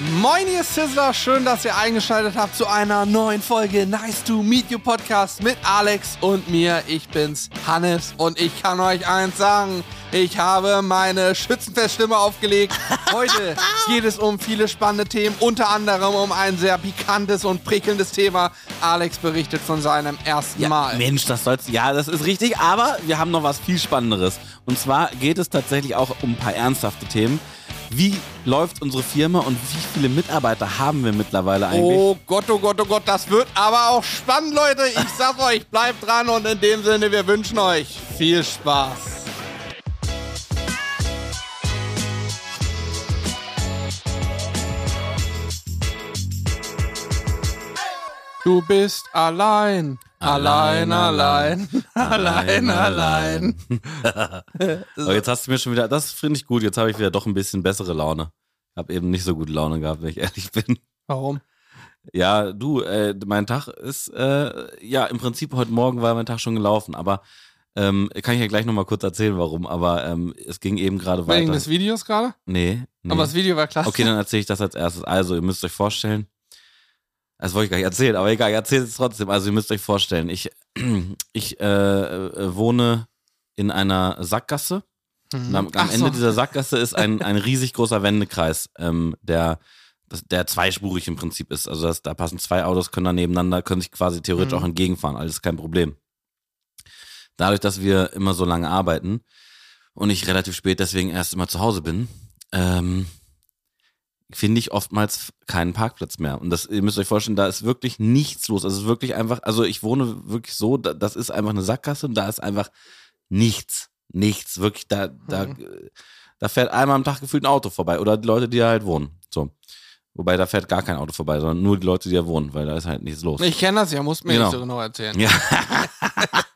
Moin, ihr Sizzler, schön, dass ihr eingeschaltet habt zu einer neuen Folge Nice to Meet You Podcast mit Alex und mir. Ich bin's, Hannes, und ich kann euch eins sagen. Ich habe meine Schützenfeststimme aufgelegt. Heute geht es um viele spannende Themen, unter anderem um ein sehr pikantes und prickelndes Thema. Alex berichtet von seinem ersten Ja, Mal. Mensch, das soll's. Ja, das ist richtig, aber wir haben noch was viel Spannenderes. Und zwar geht es tatsächlich auch um ein paar ernsthafte Themen. Wie läuft unsere Firma und wie viele Mitarbeiter haben wir mittlerweile eigentlich? Oh Gott, oh Gott, oh Gott, das wird aber auch spannend, Leute. Ich sag euch, bleibt dran und in dem Sinne, wir wünschen euch viel Spaß. Du bist allein, allein, allein, allein, allein. Aber jetzt hast du mir schon wieder, das finde ich gut, jetzt habe ich wieder doch ein bisschen bessere Laune. Ich habe eben nicht so gute Laune gehabt, wenn ich ehrlich bin. Warum? Ja, du, äh, mein Tag ist, äh, ja, im Prinzip heute Morgen war mein Tag schon gelaufen, aber ähm, kann ich ja gleich nochmal kurz erzählen, warum, aber ähm, es ging eben gerade weiter. Wegen des Videos gerade? nee, nee. Aber das Video war klasse. Okay, dann erzähle ich das als erstes. Also, ihr müsst euch vorstellen, das wollte ich gar nicht erzählen, aber egal, ich erzähle es trotzdem. Also, ihr müsst euch vorstellen, ich, ich äh, äh, wohne in einer Sackgasse. Und am, am Ende so. dieser Sackgasse ist ein, ein riesig großer Wendekreis, ähm, der, das, der zweispurig im Prinzip ist. Also das, da passen zwei Autos, können da nebeneinander, können sich quasi theoretisch Mhm. auch entgegenfahren. Alles kein Problem. Dadurch, dass wir immer so lange arbeiten und ich relativ spät deswegen erst immer zu Hause bin, ähm, finde ich oftmals keinen Parkplatz mehr. Und das, ihr müsst euch vorstellen, da ist wirklich nichts los. Also es ist wirklich einfach, also ich wohne wirklich so, da, das ist einfach eine Sackgasse und da ist einfach nichts. Nichts. Wirklich, da, da, da fährt einmal am Tag gefühlt ein Auto vorbei. Oder die Leute, die da halt wohnen. So. Wobei da fährt gar kein Auto vorbei, sondern nur die Leute, die da wohnen, weil da ist halt nichts los. Ich kenne das ja, muss mir Genau. nicht so genau erzählen. Ja.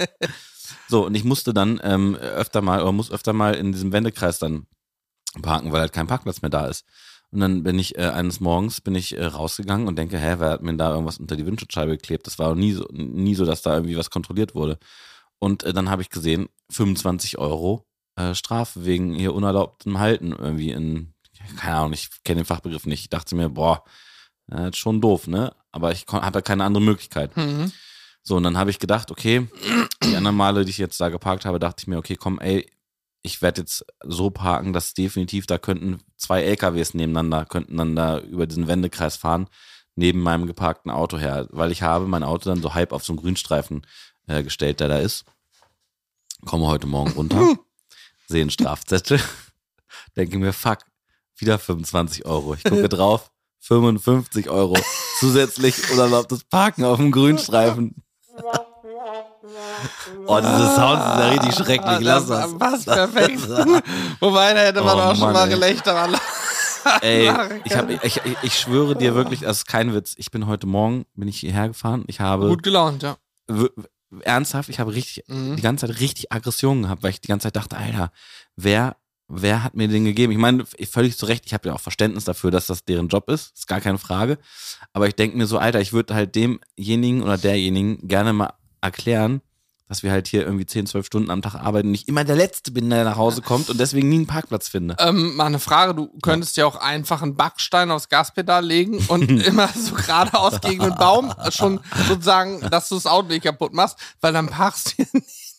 so, und ich musste dann ähm, öfter mal, oder muss öfter mal in diesem Wendekreis dann parken, weil halt kein Parkplatz mehr da ist. Und dann bin ich äh, eines Morgens bin ich äh, rausgegangen und denke, hä, wer hat mir da irgendwas unter die Windschutzscheibe geklebt? Das war auch nie so, nie so, dass da irgendwie was kontrolliert wurde. Und äh, dann habe ich gesehen, 25 Euro äh, Strafe wegen hier unerlaubtem Halten irgendwie in, keine Ahnung, ich kenne den Fachbegriff nicht. Ich dachte mir, boah, ist schon doof, ne? Aber ich kon- hatte keine andere Möglichkeit. Mhm. So, und dann habe ich gedacht, okay, die anderen Male, die ich jetzt da geparkt habe, dachte ich mir, okay, komm, ey, ich werde jetzt so parken, dass definitiv, da könnten zwei LKWs nebeneinander, könnten dann da über diesen Wendekreis fahren, neben meinem geparkten Auto her, weil ich habe mein Auto dann so halb auf so einen Grünstreifen äh, gestellt, der da ist. Komme heute Morgen runter, sehe einen Strafzettel, denke mir, fuck, wieder 25 Euro. Ich gucke drauf, 55 Euro zusätzlich unerlaubtes Parken auf dem Grünstreifen. Oh, diese Sounds sind ja richtig schrecklich. Lass das. Ah, Was perfekt. Wobei, da hätte man Oh auch schon Mann, mal ey. Gelächter an. Ey, ich, hab, ich, ich, schwöre dir wirklich, das ist kein Witz. Ich bin heute Morgen, bin ich hierher gefahren. Ich habe Gut gelaunt, ja. ernsthaft, ich habe richtig, Mhm. die ganze Zeit richtig Aggressionen gehabt, weil ich die ganze Zeit dachte, Alter, wer, wer hat mir den gegeben? Ich meine, völlig zu Recht, ich habe ja auch Verständnis dafür, dass das deren Job ist, ist gar keine Frage. Aber ich denke mir so, Alter, ich würde halt demjenigen oder derjenigen gerne mal erklären, dass wir halt hier irgendwie 10, 12 Stunden am Tag arbeiten und ich immer der Letzte bin, der nach Hause kommt und deswegen nie einen Parkplatz finde. Ähm, mal eine Frage, du könntest ja auch einfach einen Backstein aufs Gaspedal legen und immer so geradeaus gegen den Baum schon sozusagen, dass du das Auto nicht kaputt machst, weil dann parkst du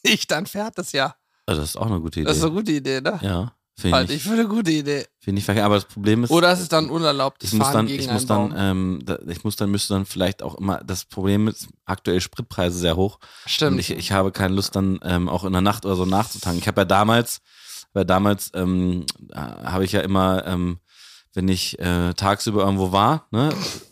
nicht, dann fährt es ja. Also das ist auch eine gute Idee. Das ist eine gute Idee, ne? ja, finde Halte ich, ich für eine gute Idee. find ich verkehrt. Aber das Problem ist, Oder ist es dann unerlaubtes ich muss dann, ich muss dann, ähm, da, ich muss dann, müsste dann vielleicht auch immer, das Problem ist, aktuell Spritpreise sehr hoch. Stimmt. Und ich, ich habe keine Lust dann ähm, auch in der Nacht oder so nachzutanken. Ich habe ja damals, weil damals ähm, äh, habe ich ja immer, ähm, wenn ich äh, tagsüber irgendwo war, ne,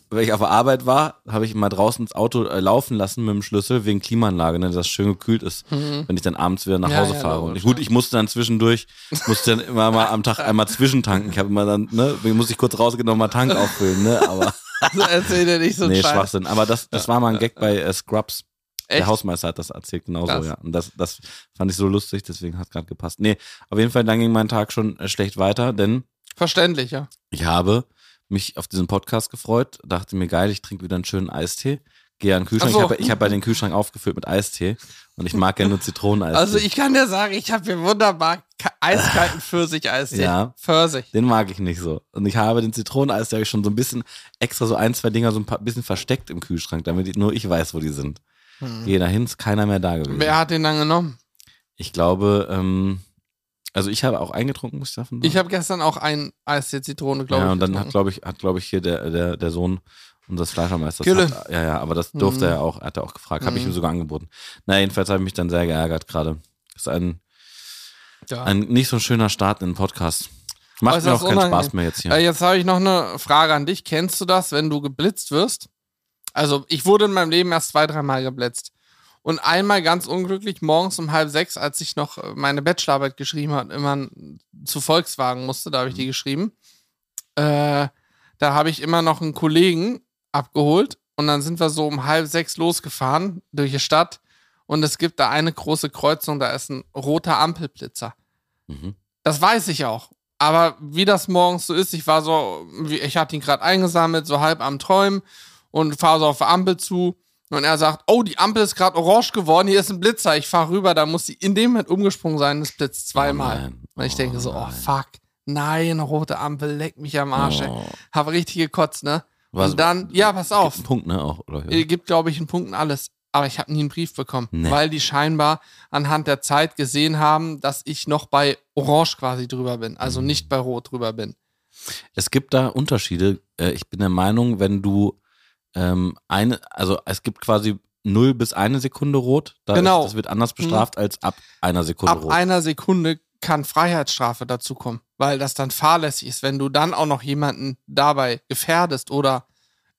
wenn ich auf der Arbeit war, habe ich immer draußen das Auto äh, laufen lassen mit dem Schlüssel wegen Klimaanlage, ne, dass das schön gekühlt ist, wenn ich dann abends wieder nach Mhm. Ja, Hause ja, fahre. Und ich, gut, ich musste dann zwischendurch, musste dann immer mal am Tag einmal zwischentanken. Ich habe immer dann, ne, muss ich kurz rausgehen und mal Tank auffüllen, ne, aber Also erzähl dir nicht so nee, Scheiß. Schwachsinn. Aber das, das war mal ein Gag bei äh, Scrubs. Echt? Der Hausmeister hat das erzählt, genauso, Krass. ja. Und das, das fand ich so lustig, deswegen hat es gerade gepasst. Nee, auf jeden Fall, dann ging mein Tag schon äh, schlecht weiter, denn Verständlich, ja. ich habe mich auf diesen Podcast gefreut, dachte mir, geil, ich trinke wieder einen schönen Eistee, gehe an den Kühlschrank. So. Ich habe ich hab bei den Kühlschrank aufgefüllt mit Eistee und ich mag ja nur Zitroneneistee. Also ich kann dir sagen, ich habe hier wunderbar ka- eiskalten Pfirsich-Eistee. Ja. Pfirsich. Den mag ich nicht so. Und ich habe den Zitroneneis, der habe ich schon so ein bisschen extra so ein, zwei Dinger so ein paar, bisschen versteckt im Kühlschrank, damit ich, nur ich weiß, wo die sind. Gehe dahin, ist keiner mehr da gewesen. Hm. Wer hat den dann genommen? Ich glaube, ähm, also ich habe auch eingetrunken, muss ich davon sagen. Ich habe gestern auch ein Eistee Zitrone, glaube ja, ich. und dann hat, glaube ich, hat, glaube ich, hier der, der, der Sohn unseres Fleischermeisters. Gülle. Hat, ja, ja, aber das durfte Mhm. er auch, hat er auch gefragt, habe ich Mhm. ihm sogar angeboten. Na, jedenfalls habe ich mich dann sehr geärgert gerade. Ist ein, ja. ein nicht so schöner Start in den Podcast. Macht Äußerst mir auch keinen unangenehm. Spaß mehr jetzt hier. Äh, jetzt habe ich noch eine Frage an dich. Kennst du das, wenn du geblitzt wirst? Also, ich wurde in meinem Leben erst zwei, dreimal geblitzt. Und einmal ganz unglücklich morgens um halb sechs, als ich noch äh, meine Bachelorarbeit geschrieben habe, immer zu Volkswagen musste, da habe ich die geschrieben. Äh, da habe ich immer noch einen Kollegen abgeholt und dann sind wir so um halb sechs losgefahren durch die Stadt und es gibt da eine große Kreuzung, da ist ein roter Ampelblitzer. Mhm. Das weiß ich auch. Aber wie das morgens so ist, ich war so, ich hatte ihn gerade eingesammelt, so halb am Träumen und fahre so auf die Ampel zu. Und er sagt, oh, die Ampel ist gerade orange geworden, hier ist ein Blitzer. Ich fahre rüber, da muss sie in dem Moment umgesprungen sein, es blitzt zweimal. Oh und ich denke so, oh fuck, nein, rote Ampel, leck mich am Arsch. Oh. Habe richtig gekotzt, ne? Was- und dann, ja, pass auf. Gibt Punkt, ne? Auch, oder? Äh, gibt, glaube ich, einen Punkt und alles. Aber ich habe nie einen Brief bekommen, Nee. weil die scheinbar anhand der Zeit gesehen haben, dass ich noch bei Orange quasi drüber bin, also Mhm. nicht bei Rot drüber bin. Es gibt da Unterschiede. Äh, Ich bin der Meinung, wenn du ähm, eine, also es gibt quasi 0 bis eine Sekunde rot. Da Genau. Ist, das wird anders bestraft als ab einer Sekunde Ab rot. einer Sekunde kann Freiheitsstrafe dazukommen, weil das dann fahrlässig ist, wenn du dann auch noch jemanden dabei gefährdest oder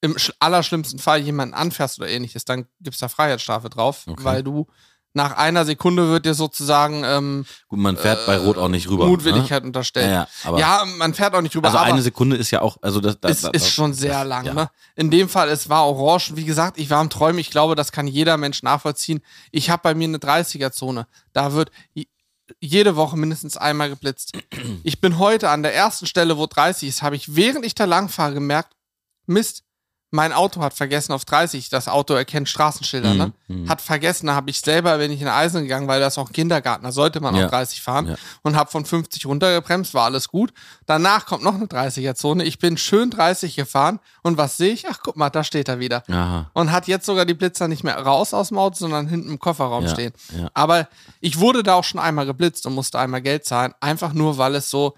im sch- allerschlimmsten Fall jemanden anfährst oder ähnliches, dann gibt es da Freiheitsstrafe drauf, Okay. weil du nach einer Sekunde wird dir sozusagen ähm, Gut, man fährt bei Rot auch nicht rüber. Mutwilligkeit Ne? unterstellt. Ja, ja, aber ja, man fährt auch nicht rüber, also aber eine Sekunde ist ja auch, also das, das, es das, ist schon sehr das- lang. ja. Ne? In dem Fall, es war orange. Wie gesagt, ich war am Träumen. Ich glaube, das kann jeder Mensch nachvollziehen. Ich habe bei mir eine 30er-Zone. Da wird jede Woche mindestens einmal geblitzt. Ich bin heute an der ersten Stelle, wo 30 ist, habe ich, während ich da lang fahre, gemerkt, Mist, mein Auto hat vergessen auf 30. Das Auto erkennt Straßenschilder, ne? Mhm, mhm. Hat vergessen, da habe ich selber, bin ich in Eisen gegangen, weil das auch Kindergarten, da sollte man Ja. auch 30 fahren Ja. und habe von 50 runtergebremst, war alles gut. Danach kommt noch eine 30er-Zone. Ich bin schön 30 gefahren und was sehe ich? Ach, guck mal, da steht er wieder. Aha. Und hat jetzt sogar die Blitzer nicht mehr raus aus dem Auto, sondern hinten im Kofferraum Ja, stehen. Aber ich wurde da auch schon einmal geblitzt und musste einmal Geld zahlen, einfach nur, weil es so,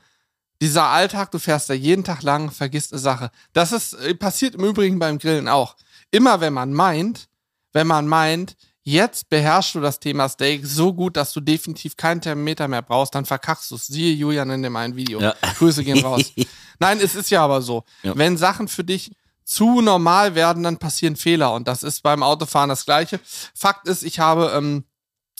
dieser Alltag, du fährst da jeden Tag lang, vergisst eine Sache. Das ist, äh, passiert im Übrigen beim Grillen auch. Immer wenn man meint, wenn man meint, jetzt beherrschst du das Thema Steak so gut, dass du definitiv keinen Thermometer mehr brauchst, dann verkackst du es. Siehe Julian in dem einen Video. Ja. Grüße gehen raus. Nein, es ist ja aber so. Ja. Wenn Sachen für dich zu normal werden, dann passieren Fehler. Und das ist beim Autofahren das Gleiche. Fakt ist, ich habe ähm,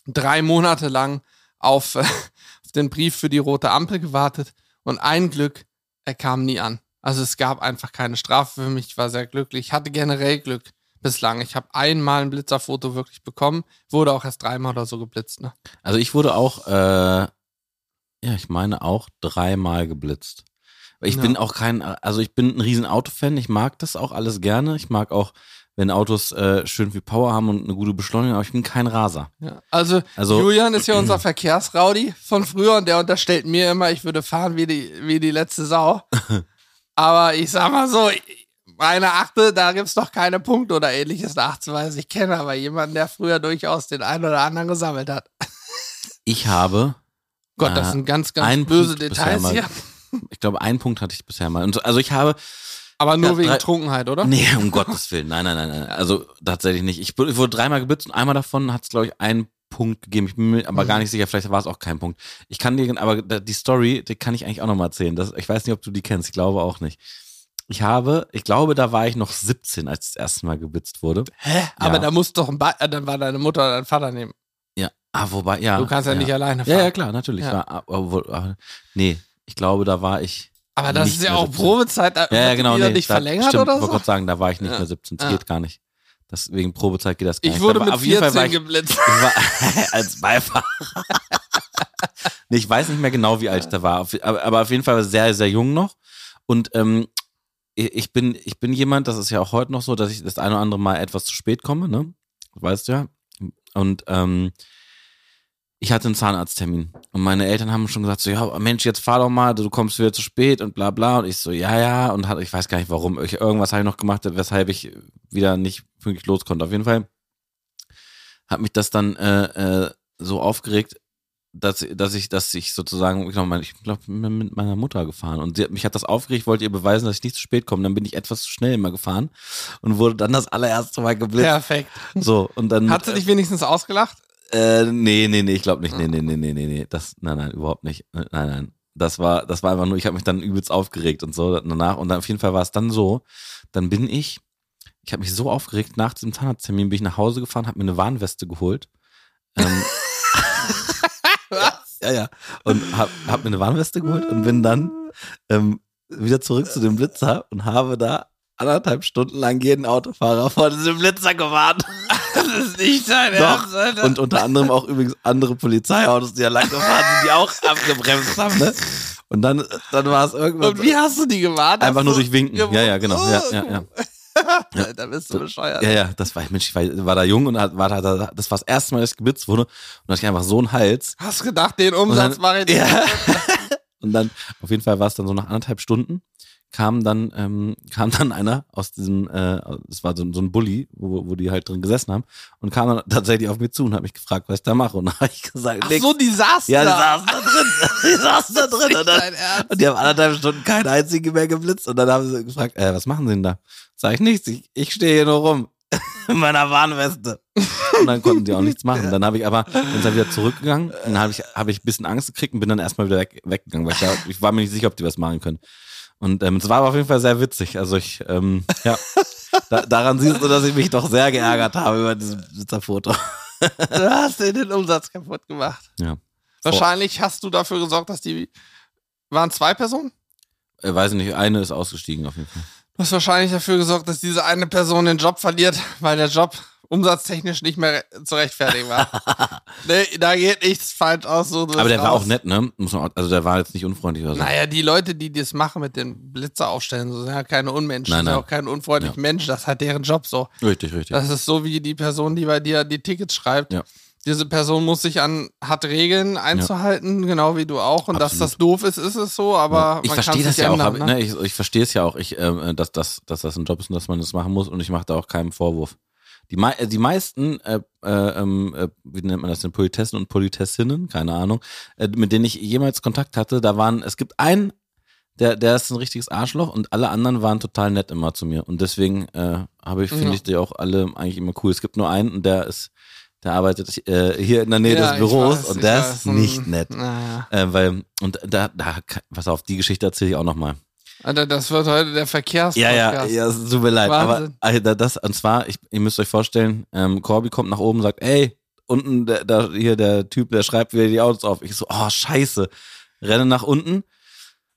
drei Monate lang auf, äh, auf den Brief für die rote Ampel gewartet. Und ein Glück, er kam nie an. Also es gab einfach keine Strafe für mich. Ich war sehr glücklich. Ich hatte generell Glück bislang. Ich habe einmal ein Blitzerfoto wirklich bekommen. Wurde auch erst dreimal oder so geblitzt. Ne? Also ich wurde auch, äh, ja, ich meine auch dreimal geblitzt. Ich Ja. bin auch kein, also ich bin ein riesen Autofan, ich mag das auch alles gerne. Ich mag auch, wenn Autos äh, schön viel Power haben und eine gute Beschleunigung, aber ich bin kein Raser. Ja. Also, Also- Julian ist ja unser Verkehrsraudi von früher und der unterstellt mir immer, ich würde fahren wie die, wie die letzte Sau. Aber ich sag mal so, meine Achte, da gibt's doch keine Punkte oder ähnliches nachzuweisen. Ich kenne aber jemanden, der früher durchaus den einen oder anderen gesammelt hat. Ich habe, Gott, das Äh, sind ganz, ganz böse Punkt Details hier. ich glaube, einen Punkt hatte ich bisher mal. Und so, also ich habe, Aber nur Ja, wegen drei- Trunkenheit, oder? nee, um Gottes Willen, nein, nein, nein, nein. Also tatsächlich nicht. Ich wurde, ich wurde dreimal geblitzt und einmal davon hat es, glaube ich, einen Punkt gegeben. Ich bin mir aber Mhm. gar nicht sicher, vielleicht war es auch kein Punkt. Ich kann dir, aber die Story, die kann ich eigentlich auch nochmal erzählen. Das, ich weiß nicht, ob du die kennst, ich glaube auch nicht. Ich habe, ich glaube, da war ich noch 17, als das erste Mal geblitzt wurde. Hä? Aber Ja. da muss doch ein ba äh, dann war deine Mutter oder dein Vater nehmen. Ja, ah, wobei, ja. Du kannst ja, nicht alleine fahren. Ja, ja, klar, natürlich. Ja. War, aber, aber, nee, ich glaube, da war ich. Aber das ist ja auch 17. Probezeit. Ja, ja, genau. Nee, nicht da, verlängert stimmt, oder wollte so? gerade sagen, da war ich nicht Ja. mehr 17. Das Ja. geht gar nicht. Deswegen Probezeit geht das gar Ich nicht. wurde Aber mit auf jeden Fall war 14 ich, geblitzt. ich war als Beifahrer. nee, ich weiß nicht mehr genau, wie alt ich da war. Aber, auf jeden Fall sehr, sehr jung noch. Und ähm, ich ich bin, ich bin jemand, das ist ja auch heute noch so, dass ich das eine oder andere Mal etwas zu spät komme, ne? Weißt du ja. Und ähm, ich hatte einen Zahnarzttermin und meine Eltern haben schon gesagt so, ja, Mensch, jetzt fahr doch mal, du kommst wieder zu spät und bla bla. Und ich so, ja, ja. Und hat, ich weiß gar nicht warum. Ich, irgendwas habe ich noch gemacht, weshalb ich wieder nicht pünktlich los konnte. Auf jeden Fall hat mich das dann äh, äh, so aufgeregt, dass, dass ich, dass ich sozusagen, ich glaube, ich glaub, mit meiner Mutter gefahren und sie, hat- mich hat das aufgeregt, wollte ihr beweisen, dass ich nicht zu spät komme. Dann bin ich etwas zu schnell immer gefahren und wurde dann das allererste Mal geblitzt. Perfekt. So, und dann. Hat sie dich wenigstens ausgelacht? Äh, nee, nee, nee, ich glaube nicht. Nee, nee, nee, nee, nee, nee. Das, nein, nein, überhaupt nicht. Nein, nein. Das war, das war einfach nur, ich habe mich dann übelst aufgeregt und so danach. Und dann auf jeden Fall war es dann so, dann bin ich, ich habe mich so aufgeregt, nach diesem Zahnarzttermin bin ich nach Hause gefahren, habe mir eine Warnweste geholt. Ähm, ja, ja. Und hab, hab mir eine Warnweste geholt und bin dann ähm, wieder zurück zu dem Blitzer und habe da anderthalb Stunden lang jeden Autofahrer vor diesem Blitzer gewarnt. Das ist nicht dein Doch. Und unter anderem auch übrigens andere Polizeiautos, die da lang gefahren sind, die auch abgebremst haben. Ne? Und dann, dann war es irgendwann Und wie hast du die gewartet? einfach nur durch Winken. Ja, ja, genau. Ja, ja, ja. ja. da bist du bescheuert. Ja, ja, das war, Mensch, ich war, war da jung und hat- war da, da, das war das erste Mal, dass ich geblitzt wurde. Und da hatte ich einfach so einen Hals. Hast gedacht, den Umsatz mache ich Ja. Und dann, auf jeden Fall war es dann so nach anderthalb Stunden, kam dann, ähm, kam dann einer aus diesem, äh, es war so, so ein Bulli, wo, wo die halt drin gesessen haben, und kam dann tatsächlich auf mich zu und hat mich gefragt, was ich da mache. Und da habe ich gesagt, Ach nix. so, die saßen ja, die da. saßen da drin. Die saßen da drin. Und, dann, und die haben anderthalb Stunden keinen einzigen mehr geblitzt. Und dann haben sie gefragt, äh, was machen sie denn da? Sag ich nichts, ich, ich stehe hier nur rum. In meiner Warnweste. Und dann konnten die auch nichts machen. Dann habe ich aber, dann sind wir wieder zurückgegangen dann habe ich, habe ich ein bisschen Angst gekriegt und bin dann erstmal wieder weg, weggegangen, weil ich, da, ich war mir nicht sicher, ob die was machen können. Und ähm, es war aber auf jeden Fall sehr witzig. Also ich, ähm, ja, da, daran siehst du, dass ich mich doch sehr geärgert habe über dieses Blitzerfoto. Du hast dir den Umsatz kaputt gemacht. Ja. Wahrscheinlich hast du dafür gesorgt, dass die. Waren zwei Personen? Äh, weiß ich nicht, eine ist ausgestiegen auf jeden Fall. Du hast wahrscheinlich dafür gesorgt, dass diese eine Person den Job verliert, weil der Job umsatztechnisch nicht mehr zu rechtfertigen war. nee, da geht nichts falsch aus. So, Aber der war raus. auch nett, ne? Muss man auch, also der war jetzt nicht unfreundlich oder so. Naja, die Leute, die das machen mit den Blitzer aufstellen, so sind ja keine Unmenschen, Nein, sind ja nein. auch kein unfreundlicher Mensch, das hat deren Job so. Richtig, richtig. Das ist so wie die Person, die bei dir die Tickets schreibt. Ja. Diese Person muss sich an, hat Regeln einzuhalten, genau wie du auch. Und dass Absolut. das doof ist, ist es so, aber ich man kann verstehe es das ja auch, ändern. aber, ne? ne? ich, ich verstehe es ja auch, ich, ähm, dass, dass, dass das ein Job ist und dass man das machen muss und ich mache da auch keinen Vorwurf. Die, mei- äh, die meisten, äh, äh, ähm, äh, wie nennt man das denn, Politessen und Politessinnen, keine Ahnung, äh, mit denen ich jemals Kontakt hatte, da waren, es gibt einen, der, der ist ein richtiges Arschloch und alle anderen waren total nett immer zu mir. Und deswegen äh, habe ich, finde Ja. ich die auch alle eigentlich immer cool. Es gibt nur einen und der ist, der arbeitet äh, hier in der Nähe Ja, des Büros weiß, und weiß. ist Hm, nicht nett. Naja. Äh, weil, und da, da, pass auf, die Geschichte erzähle ich auch nochmal. Alter, das wird heute der Verkehrspodcast. Ja, ja, ja, es tut mir leid. Wahnsinn. Aber Alter, das, und zwar, ich, ihr müsst euch vorstellen, ähm, Corby kommt nach oben und sagt, ey, unten, der, der, hier der Typ, der schreibt wieder die Autos auf. Ich so, oh, scheiße. Renne nach unten.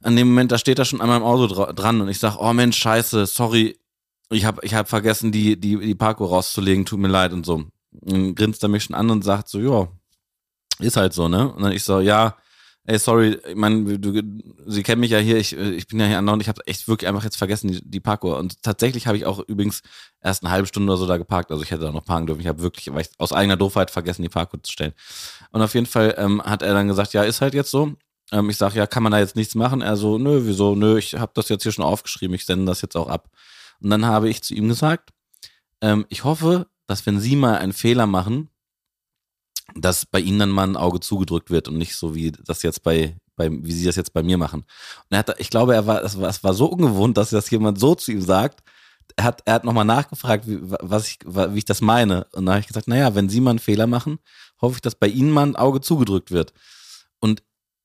An dem Moment, da steht er schon an meinem Auto dra dran und ich sag, oh Mensch, scheiße, sorry. Ich habe ich hab vergessen, die, die, die Parko rauszulegen, tut mir leid und so. Und grinst er mich schon an und sagt so, ja, ist halt so, ne? Und dann ich so, ja, ey, sorry, ich meine, du, Sie kennen mich ja hier, ich, ich bin ja hier andauernd, ich habe echt wirklich einfach jetzt vergessen, die, die Parkour. Und tatsächlich habe ich auch übrigens erst eine halbe Stunde oder so da geparkt, also ich hätte da noch parken dürfen. Ich habe wirklich, weil ich aus eigener Doofheit vergessen, die Parkour zu stellen. Und auf jeden Fall ähm, hat er dann gesagt, ja, ist halt jetzt so. Ähm, ich sage, ja, kann man da jetzt nichts machen? Er so, nö, wieso, nö, ich habe das jetzt hier schon aufgeschrieben, ich sende das jetzt auch ab. Und dann habe ich zu ihm gesagt, ähm, ich hoffe, dass wenn Sie mal einen Fehler machen, dass bei Ihnen dann mal ein Auge zugedrückt wird und nicht so wie das jetzt bei, bei wie Sie das jetzt bei mir machen. Und er hat, ich glaube, er war, es war, war so ungewohnt, dass das jemand so zu ihm sagt. Er hat, er hat nochmal nachgefragt, wie, was ich, wie ich das meine. Und dann habe ich gesagt, naja, wenn Sie mal einen Fehler machen, hoffe ich, dass bei Ihnen mal ein Auge zugedrückt wird.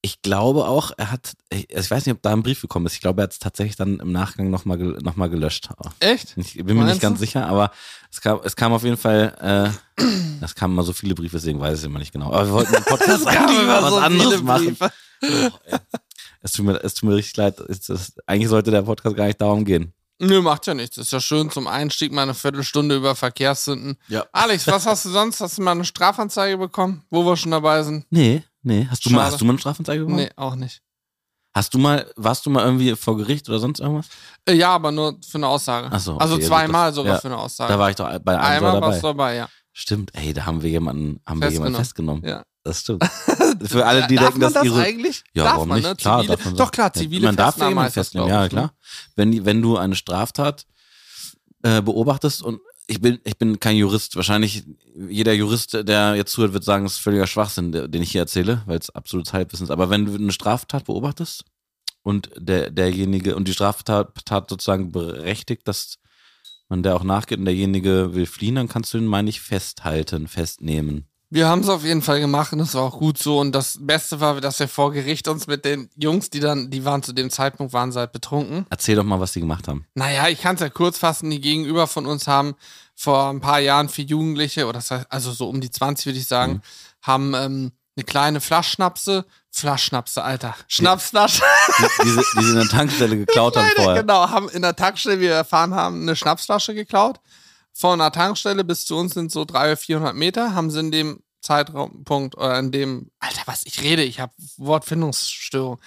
Ich glaube auch, er hat, ich weiß nicht, ob da ein Brief gekommen ist. Ich glaube, er hat es tatsächlich dann im Nachgang nochmal noch mal gelöscht. Echt? Ich bin mir Meinst nicht ganz du? sicher, aber es kam, es kam auf jeden Fall, äh, es kamen mal so viele Briefe, deswegen weiß ich es immer nicht genau. Aber wir wollten im Podcast eigentlich mal was anderes machen. Oh, es, tut mir, es tut mir richtig leid. Es, es, eigentlich sollte der Podcast gar nicht darum gehen. Nö, macht ja nichts. Ist ja schön zum Einstieg mal eine Viertelstunde über Verkehrssünden. Ja. Alex, was hast du sonst? Hast du mal eine Strafanzeige bekommen, wo wir schon dabei sind? Nee, nee. Hast du, mal, hast du mal eine Strafanzeige bekommen? Nee, auch nicht. Hast du mal, warst du mal irgendwie vor Gericht oder sonst irgendwas? Äh, ja, aber nur für eine Aussage. Ach so, also okay, zweimal das- sogar ja. für eine Aussage. Da war ich doch bei einem Einmal dabei. warst du dabei, ja. Stimmt, ey, da haben wir jemanden, haben wir jemanden Festgenommen. ja. Das stimmt. Für alle, die Darf denken, man dass das ihre. eigentlich? Ja, darf warum man, nicht? Ne? Klar, zivile, darf man doch klar, zivile Man darf jemanden festnehmen, ja ne? klar. Wenn, wenn du eine Straftat äh, beobachtest und ich bin, ich bin kein Jurist. Wahrscheinlich jeder Jurist, der jetzt zuhört, wird sagen, es ist völliger Schwachsinn, den ich hier erzähle, weil es absolutes Halbwissen ist. Aber wenn du eine Straftat beobachtest und der, derjenige und die Straftat Tat sozusagen berechtigt, dass man der auch nachgeht und derjenige will fliehen, dann kannst du ihn, meine ich, festhalten, festnehmen. Wir haben es auf jeden Fall gemacht und das war auch gut so. Und das Beste war, dass wir vor Gericht uns mit den Jungs, die dann, die waren zu dem Zeitpunkt, waren sie halt betrunken. Erzähl doch mal, was die gemacht haben. Naja, ich kann es ja kurz fassen. Die gegenüber von uns haben vor ein paar Jahren vier Jugendliche, oder das heißt, also so um die 20 würde ich sagen, Mhm. haben ähm, eine kleine Flaschschnapse, Flaschschnapse, Alter, Schnapsflasche. Die, diese, die sie in der Tankstelle geklaut haben vorher. Genau, haben in der Tankstelle, wie wir erfahren haben, eine Schnapsflasche geklaut. Von der Tankstelle bis zu uns sind so 300 oder 400 Meter, haben sie in dem Zeitraumpunkt oder in dem, Alter, was ich rede, ich habe Wortfindungsstörung,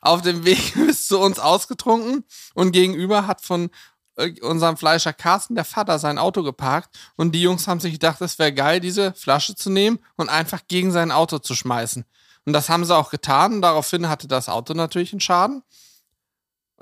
auf dem Weg bis zu uns ausgetrunken und gegenüber hat von äh, unserem Fleischer Carsten der Vater sein Auto geparkt und die Jungs haben sich gedacht, es wäre geil, diese Flasche zu nehmen und einfach gegen sein Auto zu schmeißen. Und das haben sie auch getan. Daraufhin hatte das Auto natürlich einen Schaden.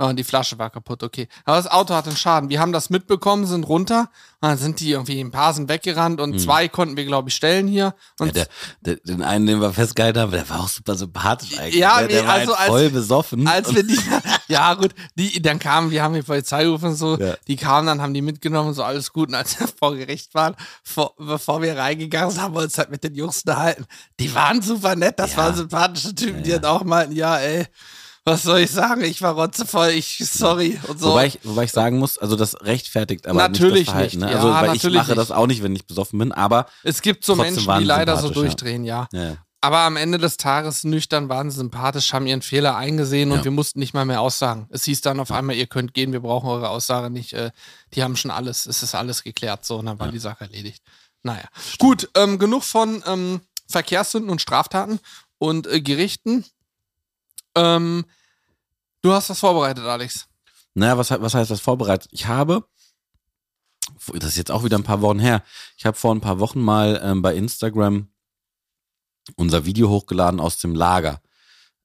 Oh, die Flasche war kaputt, okay. Aber das Auto hatte einen Schaden. Wir haben das mitbekommen, sind runter. Und dann sind die irgendwie, ein paar sind weggerannt und zwei konnten wir, glaube ich, stellen hier. Und Ja, der, der, den einen, den wir festgehalten haben, der war auch super sympathisch eigentlich. Ja, der, der war also halt als- voll besoffen. als wir die, ja gut, die, dann kamen, wir haben die Polizei gerufen und so, Ja. die kamen dann, haben die mitgenommen, so alles gut. Und als wir vor Gericht waren, vor, bevor wir reingegangen sind, haben wir uns halt mit den Jungs unterhalten. Die waren super nett, das Ja. waren sympathische Typen, die dann auch meinten, ja, ey, was soll ich sagen? Ich war rotzevoll, ich, sorry und so. Wobei, ich, wobei ich sagen muss, also das rechtfertigt aber Natürlich nicht das Verhalten. nicht. Ne? Ja, Also, weil ich mache nicht. das auch nicht, wenn ich besoffen bin, aber es gibt so Menschen, die leider so ja. durchdrehen, ja. ja, Aber am Ende des Tages nüchtern waren sie sympathisch, haben ihren Fehler eingesehen und Ja. wir mussten nicht mal mehr aussagen. Es hieß dann auf einmal, ihr könnt gehen, wir brauchen eure Aussage nicht. Äh, die haben schon alles, es ist alles geklärt, so, und dann war die Sache erledigt. Naja. Gut, ähm, genug von ähm, Verkehrssünden und Straftaten und äh, Gerichten. Ähm, du hast was vorbereitet, Alex. Naja, was, was heißt das vorbereitet? Ich habe, das ist jetzt auch wieder ein paar Wochen her, ich habe vor ein paar Wochen mal ähm, bei Instagram unser Video hochgeladen aus dem Lager.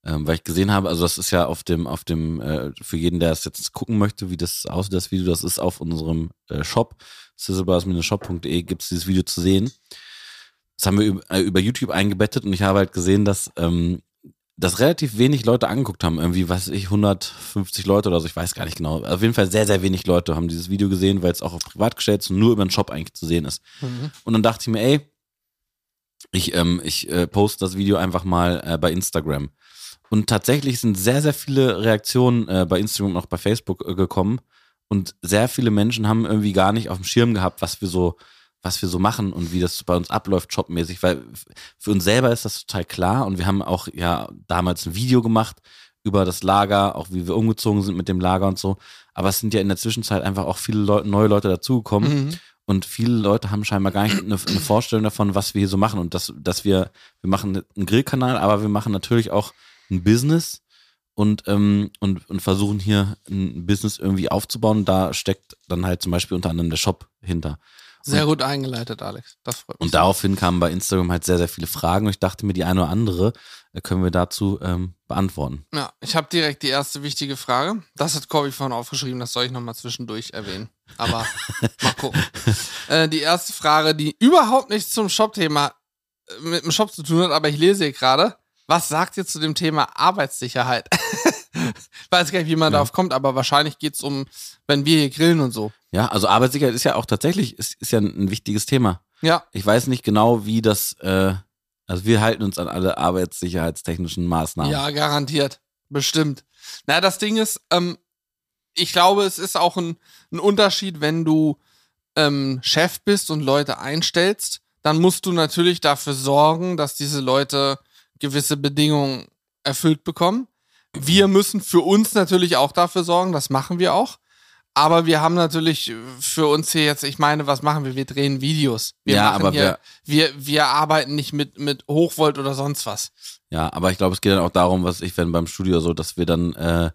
Ähm, weil ich gesehen habe, also das ist ja auf dem, auf dem, äh, für jeden, der es jetzt gucken möchte, wie das aussieht, das Video, das ist auf unserem äh, Shop, sizzlebars-shop.de, gibt es dieses Video zu sehen. Das haben wir über, äh, über YouTube eingebettet und ich habe halt gesehen, dass ähm, das relativ wenig Leute angeguckt haben. Irgendwie, was weiß ich, 150 Leute oder so, ich weiß gar nicht genau. Auf jeden Fall sehr, sehr wenig Leute haben dieses Video gesehen, weil es auch auf privat gestellt ist und nur über den Shop eigentlich zu sehen ist. Und dann dachte ich mir, ey, ich, ähm, ich äh, poste das Video einfach mal äh, bei Instagram. Und tatsächlich sind sehr, sehr viele Reaktionen äh, bei Instagram und auch bei Facebook äh, gekommen. Und sehr viele Menschen haben irgendwie gar nicht auf dem Schirm gehabt, was wir so, was wir so machen und wie das bei uns abläuft, jobmäßig. Weil für uns selber ist das total klar. Und wir haben auch ja damals ein Video gemacht über das Lager, auch wie wir umgezogen sind mit dem Lager und so. Aber es sind ja in der Zwischenzeit einfach auch viele Leu neue Leute dazugekommen. Mhm. Und viele Leute haben scheinbar gar nicht eine, eine Vorstellung davon, was wir hier so machen. Und dass, dass wir, wir machen einen Grillkanal, aber wir machen natürlich auch ein Business und, ähm, und, und versuchen hier ein Business irgendwie aufzubauen. Da steckt dann halt zum Beispiel unter anderem der Shop hinter. Sehr gut eingeleitet, Alex. Das freut mich. Und daraufhin kamen bei Instagram halt sehr, sehr viele Fragen. Und ich dachte mir, die eine oder andere äh, können wir dazu ähm, beantworten. Ja, ich habe direkt die erste wichtige Frage. Das hat Corby vorhin aufgeschrieben, das soll ich nochmal zwischendurch erwähnen. Aber mal gucken. Äh, die erste Frage, die überhaupt nichts zum Shop-Thema äh, mit dem Shop zu tun hat, aber ich lese hier gerade. Was sagt ihr zu dem Thema Arbeitssicherheit? Weiß gar nicht, wie man Ja. darauf kommt, aber wahrscheinlich geht es um, wenn wir hier grillen und so. Ja, also Arbeitssicherheit ist ja auch tatsächlich, ist, ist ja ein, wichtiges Thema. Ja, Ich weiß nicht genau, wie das, äh, also wir halten uns an alle arbeitssicherheitstechnischen Maßnahmen. ja, garantiert. Bestimmt. Na, das Ding ist, ähm, ich glaube, es ist auch ein, ein Unterschied, wenn du ähm, Chef bist und Leute einstellst, dann musst du natürlich dafür sorgen, dass diese Leute gewisse Bedingungen erfüllt bekommen. Wir müssen für uns natürlich auch dafür sorgen, das machen wir auch. Aber wir haben natürlich für uns hier jetzt, ich meine, was machen wir? Wir drehen Videos. Wir Ja, aber hier, wir, wir arbeiten nicht mit, mit Hochvolt oder sonst was. Ja, aber ich glaube, es geht dann auch darum, was ich, wenn beim Studio so, dass wir dann, äh,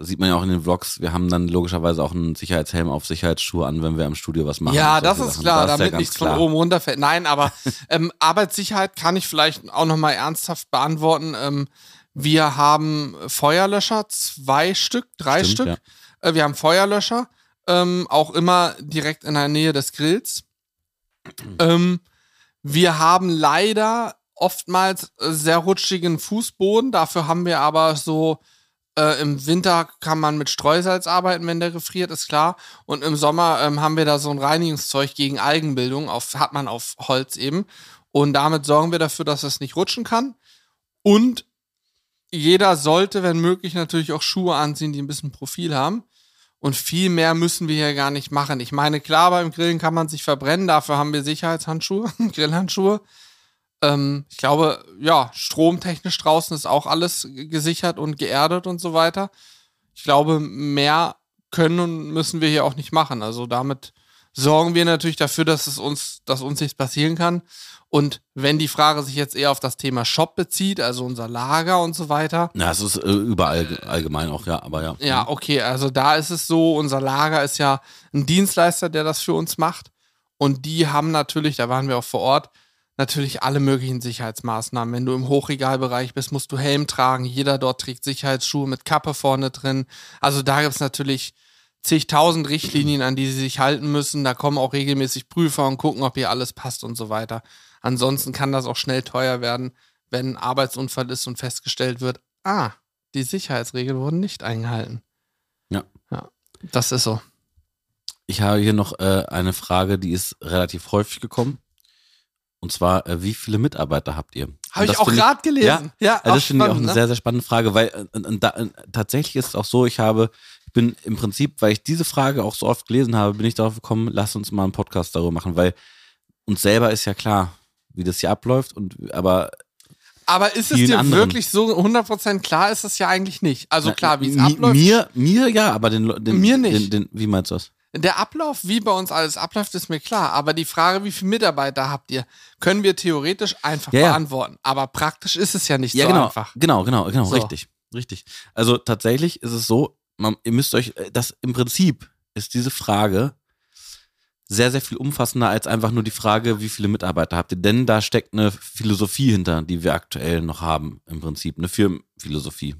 sieht man ja auch in den Vlogs, wir haben dann logischerweise auch einen Sicherheitshelm auf, Sicherheitsschuhe an, wenn wir im Studio was machen. Ja, das ist Sachen. klar, Das ist ja damit nichts von klar. oben runterfällt. Nein, aber ähm, Arbeitssicherheit kann ich vielleicht auch nochmal ernsthaft beantworten. Ähm, wir haben Feuerlöscher, zwei Stück, drei Stimmt, Stück. ja. Äh, wir haben Feuerlöscher, ähm, auch immer direkt in der Nähe des Grills. Ähm, wir haben leider oftmals sehr rutschigen Fußboden. Dafür haben wir aber so äh, im Winter kann man mit Streusalz arbeiten, wenn der gefriert, ist klar. Und im Sommer ähm, haben wir da so ein Reinigungszeug gegen Algenbildung, auf, hat man auf Holz eben. Und damit sorgen wir dafür, dass es nicht rutschen kann. Und jeder sollte, wenn möglich, natürlich auch Schuhe anziehen, die ein bisschen Profil haben. Und viel mehr müssen wir hier gar nicht machen. Ich meine, klar, beim Grillen kann man sich verbrennen, dafür haben wir Sicherheitshandschuhe, Grillhandschuhe. Ähm, ich glaube, ja, stromtechnisch draußen ist auch alles gesichert und geerdet und so weiter. Ich glaube, mehr können und müssen wir hier auch nicht machen. Also damit sorgen wir natürlich dafür, dass es uns, dass uns nichts passieren kann. Und wenn die Frage sich jetzt eher auf das Thema Shop bezieht, also unser Lager und so weiter, Ja, es ist äh, überall allgemein auch, ja, aber ja. ja, okay, also da ist es so, unser Lager ist ja ein Dienstleister, der das für uns macht. Und die haben natürlich, da waren wir auch vor Ort, natürlich alle möglichen Sicherheitsmaßnahmen. Wenn du im Hochregalbereich bist, musst du Helm tragen. Jeder dort trägt Sicherheitsschuhe mit Kappe vorne drin. Also da gibt es natürlich zigtausend Richtlinien, an die sie sich halten müssen. Da kommen auch regelmäßig Prüfer und gucken, ob hier alles passt und so weiter. Ansonsten kann das auch schnell teuer werden, wenn ein Arbeitsunfall ist und festgestellt wird, ah, die Sicherheitsregeln wurden nicht eingehalten. Ja. Ja, das ist so. Ich habe hier noch äh, eine Frage, die ist relativ häufig gekommen. Und zwar, äh, wie viele Mitarbeiter habt ihr? Habe ich auch gerade gelesen. Ja, Also das finde ich auch eine ne? sehr, sehr spannende Frage, weil äh, äh, da, äh, tatsächlich ist es auch so, ich habe, ich bin im Prinzip, weil ich diese Frage auch so oft gelesen habe, bin ich darauf gekommen, lass uns mal einen Podcast darüber machen, weil uns selber ist ja klar, wie das hier abläuft und aber Aber ist es dir anderen. wirklich so 100% klar? Ist es ja eigentlich nicht. Also klar, wie es abläuft. Mir, mir ja, aber den, den Mir nicht. Den, den, wie meinst du das? Der Ablauf, wie bei uns alles abläuft, ist mir klar. Aber die Frage, wie viele Mitarbeiter habt ihr, können wir theoretisch einfach Ja, ja. beantworten. Aber praktisch ist es ja nicht Ja, so genau, einfach. genau, genau, genau, So. richtig, richtig. Also tatsächlich ist es so, man, ihr müsst euch, äh, das im Prinzip ist diese Frage sehr, sehr viel umfassender als einfach nur die Frage, wie viele Mitarbeiter habt ihr. Denn da steckt eine Philosophie hinter, die wir aktuell noch haben, im Prinzip. Eine Firmenphilosophie.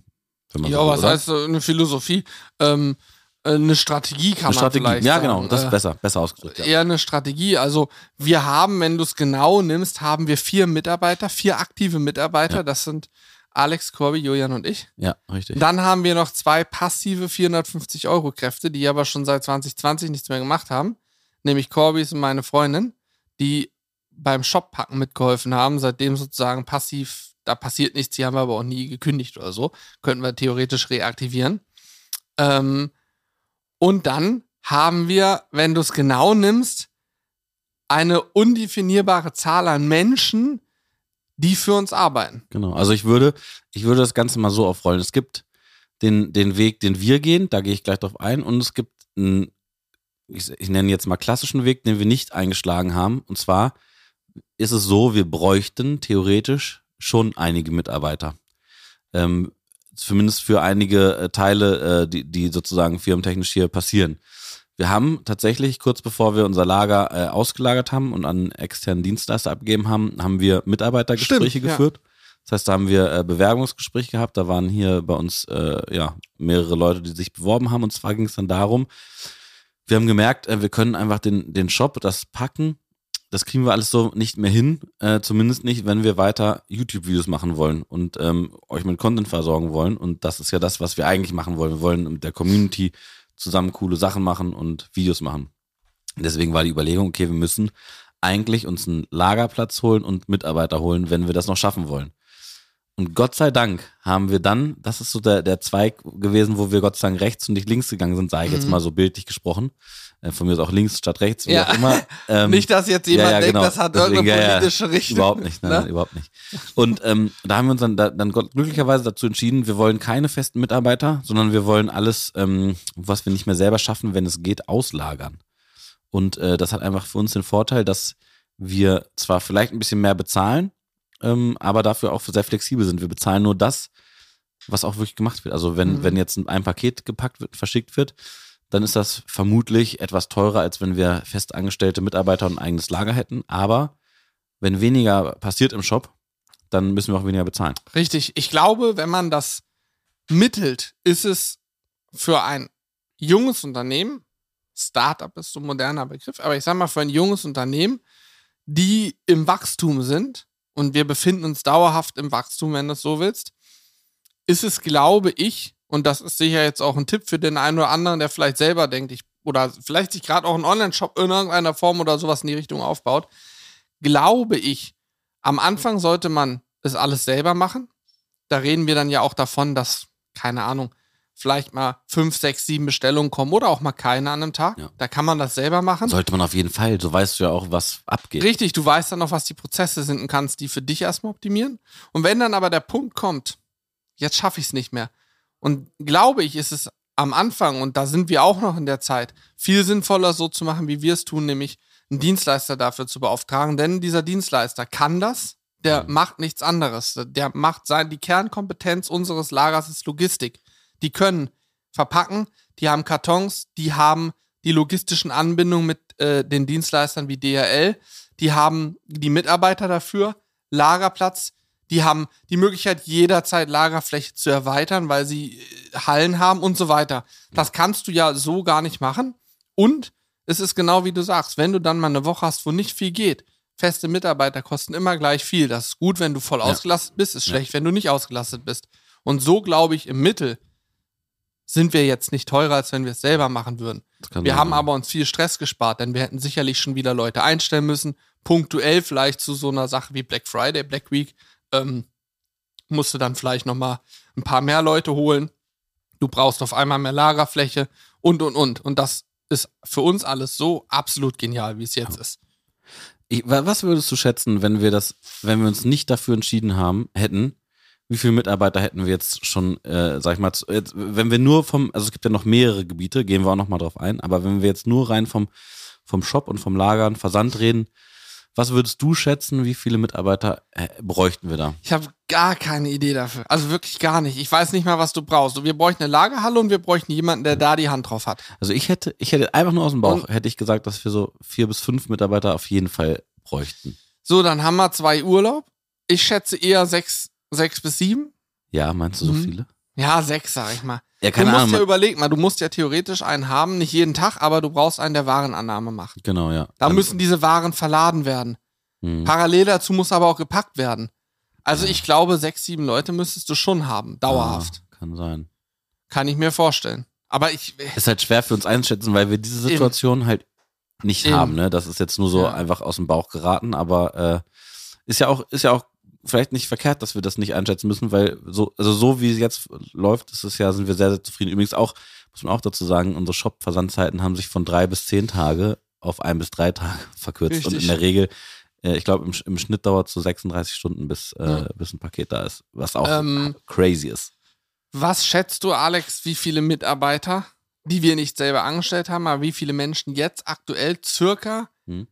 Wenn man Ja, so was oder? heißt so eine Philosophie? Ähm, äh, eine Strategie kann Eine man Strategie. vielleicht Ja, genau, das Äh, ist besser, besser ausgedrückt. Ja. eher eine Strategie. Also wir haben, wenn du es genau nimmst, haben wir vier Mitarbeiter, vier aktive Mitarbeiter. Ja. Das sind Alex, Corby, Julian und ich. ja, richtig. Dann haben wir noch zwei passive 450 Euro Kräfte, die aber schon seit 2020 nichts mehr gemacht haben. Nämlich Corbys und meine Freundin, die beim Shoppacken mitgeholfen haben, seitdem sozusagen passiv, da passiert nichts, die haben wir aber auch nie gekündigt oder so. Könnten wir theoretisch reaktivieren. Ähm, und dann haben wir, wenn du es genau nimmst, eine undefinierbare Zahl an Menschen, die für uns arbeiten. Genau. Also ich würde, ich würde das Ganze mal so aufrollen. Es gibt den, den Weg, den wir gehen, da gehe ich gleich drauf ein, und es gibt einen, ich, ich nenne jetzt mal klassischen Weg, den wir nicht eingeschlagen haben. Und zwar ist es so, wir bräuchten theoretisch schon einige Mitarbeiter. Ähm, zumindest für einige äh, Teile, äh, die, die sozusagen firmentechnisch hier passieren. Wir haben tatsächlich, kurz bevor wir unser Lager äh, ausgelagert haben und an externen Dienstleister abgegeben haben, haben wir Mitarbeitergespräche Stimmt, ja. geführt. Das heißt, da haben wir äh, Bewerbungsgespräche gehabt. Da waren hier bei uns äh, ja mehrere Leute, die sich beworben haben. Und zwar ging es dann darum, wir haben gemerkt, äh, wir können einfach den, den Shop, das Packen, das kriegen wir alles so nicht mehr hin. Äh, zumindest nicht, wenn wir weiter YouTube-Videos machen wollen und ähm, euch mit Content versorgen wollen. Und das ist ja das, was wir eigentlich machen wollen. Wir wollen mit der Community zusammen coole Sachen machen und Videos machen. Deswegen war die Überlegung, okay, wir müssen eigentlich uns einen Lagerplatz holen und Mitarbeiter holen, wenn wir das noch schaffen wollen. Und Gott sei Dank haben wir dann, das ist so der, der Zweig gewesen, wo wir Gott sei Dank rechts und nicht links gegangen sind, sage ich jetzt Mhm. mal so bildlich gesprochen. Äh, Von mir ist auch links statt rechts, wie Ja. auch immer. Ähm, Nicht, dass jetzt jemand ja, ja, denkt, genau. das hat Deswegen, irgendeine politische Richtung. Überhaupt nicht, nein, ne? nein, überhaupt nicht. Und ähm, da haben wir uns dann, da, dann glücklicherweise dazu entschieden, wir wollen keine festen Mitarbeiter, sondern wir wollen alles, ähm, was wir nicht mehr selber schaffen, wenn es geht, auslagern. Und äh, das hat einfach für uns den Vorteil, dass wir zwar vielleicht ein bisschen mehr bezahlen, ähm, aber dafür auch sehr flexibel sind. Wir bezahlen nur das, was auch wirklich gemacht wird. Also wenn, Mhm. wenn jetzt ein Paket gepackt wird, verschickt wird, dann ist das vermutlich etwas teurer, als wenn wir fest angestellte Mitarbeiter und ein eigenes Lager hätten. Aber wenn weniger passiert im Shop, dann müssen wir auch weniger bezahlen. Richtig. Ich glaube, wenn man das mittelt, ist es für ein junges Unternehmen, Startup ist so ein moderner Begriff, aber ich sag mal für ein junges Unternehmen, die im Wachstum sind und wir befinden uns dauerhaft im Wachstum, wenn du es so willst, ist es, glaube ich, und das ist sicher jetzt auch ein Tipp für den einen oder anderen, der vielleicht selber denkt, ich, oder vielleicht sich gerade auch einen Online-Shop in irgendeiner Form oder sowas in die Richtung aufbaut, glaube ich, am Anfang sollte man es alles selber machen. Da reden wir dann ja auch davon, dass, keine Ahnung, vielleicht mal fünf, sechs, sieben Bestellungen kommen oder auch mal keine an einem Tag. Ja. Da kann man das selber machen. Sollte man auf jeden Fall. So weißt du ja auch, was abgeht. Richtig, du weißt dann noch, was die Prozesse sind und kannst die für dich erstmal optimieren. Und wenn dann aber der Punkt kommt, jetzt schaffe ich es nicht mehr. Und glaube ich, ist es am Anfang, und da sind wir auch noch in der Zeit, viel sinnvoller so zu machen, wie wir es tun, nämlich einen Dienstleister dafür zu beauftragen. Denn dieser Dienstleister kann das, der macht nichts anderes. Der macht sein, die Kernkompetenz unseres Lagers ist Logistik. Die können verpacken, die haben Kartons, die haben die logistischen Anbindungen mit äh, den Dienstleistern wie DHL, die haben die Mitarbeiter dafür, Lagerplatz, die haben die Möglichkeit, jederzeit Lagerfläche zu erweitern, weil sie äh, Hallen haben und so weiter. Das kannst du ja so gar nicht machen. Und es ist genau wie du sagst, wenn du dann mal eine Woche hast, wo nicht viel geht, feste Mitarbeiter kosten immer gleich viel. Das ist gut, wenn du voll ausgelastet bist, ist Ja. schlecht, wenn du nicht ausgelastet bist. Und so glaube ich, im Mittel sind wir jetzt nicht teurer, als wenn wir es selber machen würden. Wir sein, haben ja. aber uns viel Stress gespart, denn wir hätten sicherlich schon wieder Leute einstellen müssen. Punktuell vielleicht zu so einer Sache wie Black Friday, Black Week, ähm, musst du dann vielleicht nochmal ein paar mehr Leute holen. Du brauchst auf einmal mehr Lagerfläche und, und, und. Und das ist für uns alles so absolut genial, wie es jetzt ist. Ich, wa- was würdest du schätzen, wenn wir das, wenn wir uns nicht dafür entschieden haben, hätten, wie viele Mitarbeiter hätten wir jetzt schon, äh, sag ich mal, jetzt, wenn wir nur vom, also es gibt ja noch mehrere Gebiete, gehen wir auch noch mal drauf ein, aber wenn wir jetzt nur rein vom, vom Shop und vom Lagern, Versand reden, was würdest du schätzen, wie viele Mitarbeiter bräuchten wir da? Ich habe gar keine Idee dafür. Also wirklich gar nicht. Ich weiß nicht mal, was du brauchst. Wir bräuchten eine Lagerhalle und wir bräuchten jemanden, der da die Hand drauf hat. Also ich hätte, ich hätte einfach nur aus dem Bauch, hätte ich gesagt, dass wir so vier bis fünf Mitarbeiter auf jeden Fall bräuchten. So, dann haben wir zwei Urlaub. Ich schätze eher sechs, sechs bis sieben. Ja, meinst du so Mhm. viele? Ja, sechs, sag ich mal. Ja, Du keine musst Ahnung. ja überlegen, mal, du musst ja theoretisch einen haben, nicht jeden Tag, aber du brauchst einen, der Warenannahme macht. genau, ja. Da Dann- müssen diese Waren verladen werden. Mhm. Parallel dazu muss aber auch gepackt werden. Also ich glaube, sechs, sieben Leute müsstest du schon haben, dauerhaft. Ja, kann sein. Kann ich mir vorstellen. Aber ich, Ist halt schwer für uns einzuschätzen, weil wir diese Situation halt nicht Eben. haben. Ne? Das ist jetzt nur so Ja. einfach aus dem Bauch geraten, aber äh, ist ja auch, ist ja auch vielleicht nicht verkehrt, dass wir das nicht einschätzen müssen, weil so, also so wie es jetzt läuft, ist es ja, sind wir sehr, sehr zufrieden. Übrigens auch, muss man auch dazu sagen, unsere Shop-Versandzeiten haben sich von drei bis zehn Tage auf ein bis drei Tage verkürzt. Und Richtig. in der Regel, äh, ich glaube, im, im Schnitt dauert es so 36 Stunden, bis, äh, Ja. bis ein Paket da ist. Was auch Ähm, crazy ist. was schätzt du, Alex, wie viele Mitarbeiter, die wir nicht selber angestellt haben, aber wie viele Menschen jetzt aktuell circa Hm.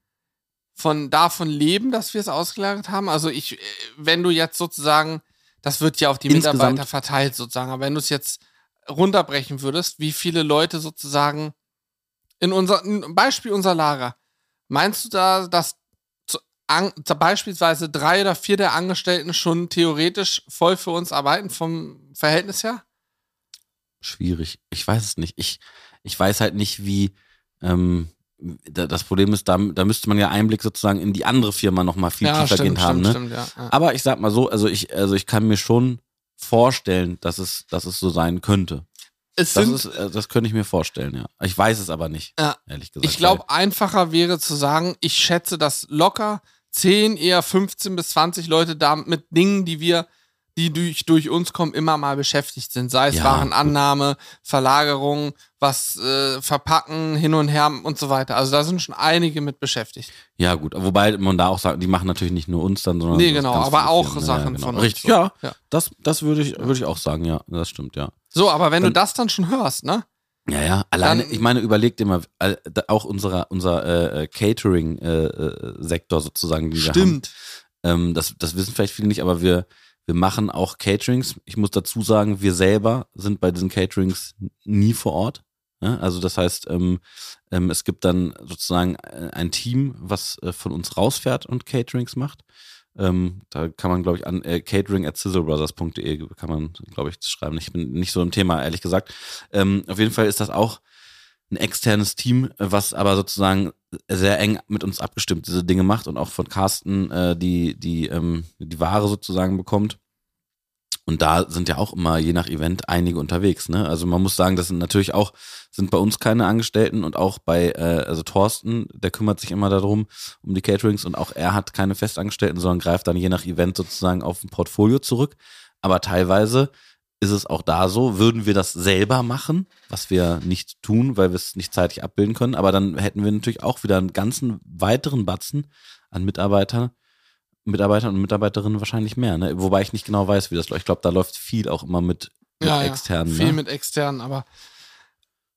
Von davon leben, dass wir es ausgelagert haben? Also ich, äh, wenn du jetzt sozusagen, das wird ja auf die Insgesamt- Mitarbeiter verteilt sozusagen, aber wenn du es jetzt runterbrechen würdest, wie viele Leute sozusagen in unser ein Beispiel unser Lager, meinst du da, dass zu, an, zu beispielsweise drei oder vier der Angestellten schon theoretisch voll für uns arbeiten vom Verhältnis her? Schwierig. Ich weiß es nicht. Ich, ich weiß halt nicht, wie. Ähm, das Problem ist, da, da müsste man ja Einblick sozusagen in die andere Firma nochmal viel tiefergehend haben. ne? stimmt, ja. ja. Aber ich sag mal so, also ich, also ich kann mir schon vorstellen, dass es, dass es so sein könnte. Es Das, sind, ist, äh, das könnte ich mir vorstellen, ja. Ich weiß es aber nicht, Ja. ehrlich gesagt. ich glaube, einfacher wäre zu sagen, ich schätze, dass locker 10, eher 15 bis 20 Leute da mit Dingen, die wir, die durch, durch uns kommen, immer mal beschäftigt sind. Sei es Ja, Warenannahme, Verlagerung, was äh, verpacken, hin und her und so weiter. Also da sind schon einige mit beschäftigt. Ja, gut. Wobei man da auch sagt, die machen natürlich nicht nur uns dann, sondern. Nee, genau, aber auch Firmen. Sachen ja, genau. von uns. Richtig, So. ja. Ja. Das, das würde ich, würde ich auch sagen, ja. Das stimmt, ja. So, aber wenn Dann- du das dann schon hörst, ne? Ja, ja. Alleine, Dann- ich meine, überleg dir mal, äh, auch unserer, unser äh, Catering-Sektor sozusagen, die wir haben. Stimmt. Ähm, das, das wissen vielleicht viele nicht, aber wir, wir machen auch Caterings. Ich muss dazu sagen, wir selber sind bei diesen Caterings nie vor Ort. Ja, also das heißt, ähm, ähm, es gibt dann sozusagen äh, ein Team, was äh, von uns rausfährt und Caterings macht. Ähm, da kann man, glaube ich, an äh, catering at sizzlebrothers.de kann man, glaube ich, schreiben. Ich bin nicht so im Thema, ehrlich gesagt. Ähm, auf jeden Fall ist das auch ein externes Team, was aber sozusagen sehr eng mit uns abgestimmt diese Dinge macht und auch von Carsten äh, die, die, ähm, die Ware sozusagen bekommt. Und da sind ja auch immer je nach Event einige unterwegs. Ne? Also man muss sagen, das sind natürlich auch, sind bei uns keine Angestellten und auch bei, äh, also Thorsten, der kümmert sich immer darum, um die Caterings und auch er hat keine Festangestellten, sondern greift dann je nach Event sozusagen auf ein Portfolio zurück. Aber teilweise ist es auch da so, würden wir das selber machen, was wir nicht tun, weil wir es nicht zeitig abbilden können, aber dann hätten wir natürlich auch wieder einen ganzen weiteren Batzen an Mitarbeitern, Mitarbeitern und Mitarbeiterinnen wahrscheinlich mehr, ne? Wobei ich nicht genau weiß, wie das läuft. Ich glaube, da läuft viel auch immer mit, mit Ja, ja. externen. Viel ne? mit externen, aber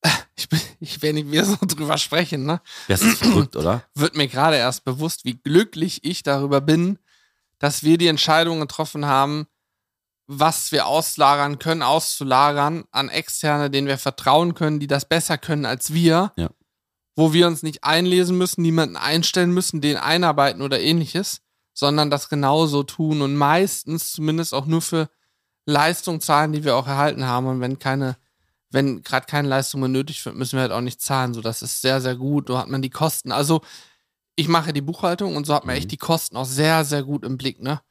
ich, bin, ich will nicht wieder so drüber sprechen, ne? Das ist verrückt, oder? Wird mir gerade erst bewusst, wie glücklich ich darüber bin, dass wir die Entscheidung getroffen haben, was wir auslagern können, auszulagern an Externe, denen wir vertrauen können, die das besser können als wir. Ja. Wo wir uns nicht einlesen müssen, niemanden einstellen müssen, den einarbeiten oder ähnliches, sondern das genauso tun und meistens zumindest auch nur für Leistung zahlen, die wir auch erhalten haben. Und wenn keine, wenn gerade keine Leistung benötigt wird, müssen wir halt auch nicht zahlen. So, das ist sehr, sehr gut. So hat man die Kosten. Also, ich mache die Buchhaltung und so hat man Mhm. echt die Kosten auch sehr, sehr gut im Blick, ne?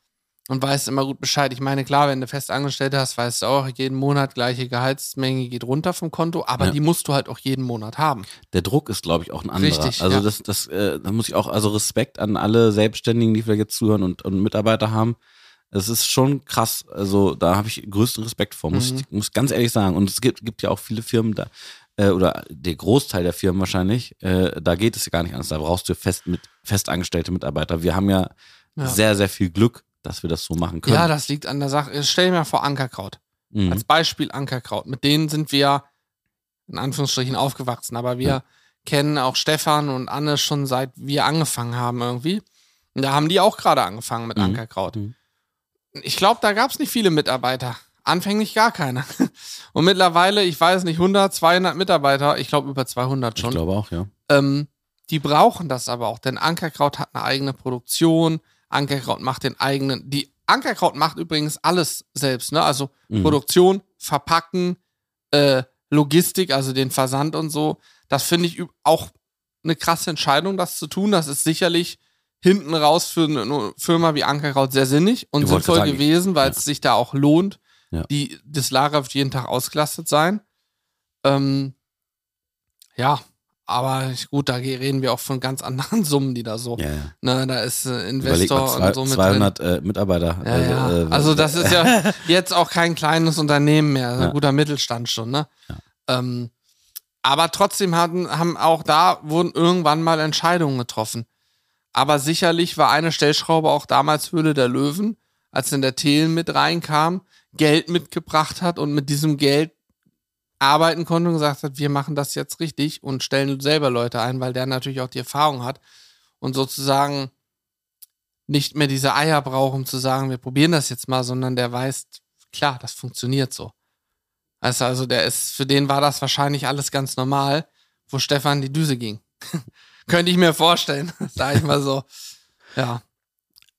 Und weiß immer gut Bescheid. Ich meine, klar, wenn du fest angestellt hast, weißt du auch, jeden Monat gleiche Gehaltsmenge geht runter vom Konto, aber Ja. die musst du halt auch jeden Monat haben. Der Druck ist, glaube ich, auch ein anderer. Richtig, also ja. das, das, äh, da muss ich auch, also Respekt an alle Selbstständigen, die vielleicht jetzt zuhören und, und Mitarbeiter haben. Es ist schon krass. Also da habe ich größten Respekt vor, muss Mhm. ich muss ganz ehrlich sagen. Und es gibt, gibt ja auch viele Firmen da, äh, oder der Großteil der Firmen wahrscheinlich, äh, da geht es ja gar nicht anders. Da brauchst du fest mit festangestellte Mitarbeiter. Wir haben ja, Ja. sehr, sehr viel Glück, dass wir das so machen können. Ja, das liegt an der Sache. Stell dir mal vor, Ankerkraut. mhm. Als Beispiel Ankerkraut. Mit denen sind wir in Anführungsstrichen aufgewachsen, aber wir Ja. kennen auch Stefan und Anne schon seit wir angefangen haben irgendwie. Und da haben die auch gerade angefangen mit Mhm. Ankerkraut. Mhm. Ich glaube, da gab es nicht viele Mitarbeiter. Anfänglich gar keine. Und mittlerweile, ich weiß nicht, 100, 200 Mitarbeiter, ich glaube über 200 ich schon. glaube auch, ja. Ähm, die brauchen das aber auch, denn Ankerkraut hat eine eigene Produktion. Ankerkraut macht den eigenen. Die Ankerkraut macht übrigens alles selbst, ne? Also Mhm. Produktion, Verpacken, äh, Logistik, also den Versand und so. Das finde ich auch eine krasse Entscheidung, das zu tun. Das ist sicherlich hinten raus für eine Firma wie Ankerkraut sehr sinnig und sinnvoll sagen, gewesen, weil ja. es sich da auch lohnt. Ja. Die, das Lager wird jeden Tag ausgelastet sein. Ähm, ja, aber gut, da reden wir auch von ganz anderen Summen, die da so. Ja, ja. Ne, da ist äh, Investor zwei, und so mit 200 äh, Mitarbeiter. drin. Ja, ja. Also, äh, also das ist ja jetzt auch kein kleines Unternehmen mehr, Ja. guter Mittelstand schon, ne? Ähm, aber trotzdem hatten, haben auch da wurden irgendwann mal Entscheidungen getroffen. Aber sicherlich war eine Stellschraube auch damals Höhle der Löwen, als dann der Thelen mit reinkam, Geld mitgebracht hat und mit diesem Geld arbeiten konnte und gesagt hat, wir machen das jetzt richtig und stellen selber Leute ein, weil der natürlich auch die Erfahrung hat und sozusagen nicht mehr diese Eier braucht, um zu sagen, wir probieren das jetzt mal, sondern der weiß, klar, das funktioniert so. Also, also der ist, für den war das wahrscheinlich alles ganz normal, wo Stefan die Düse ging. Könnte ich mir vorstellen, sag ich mal so. Ja.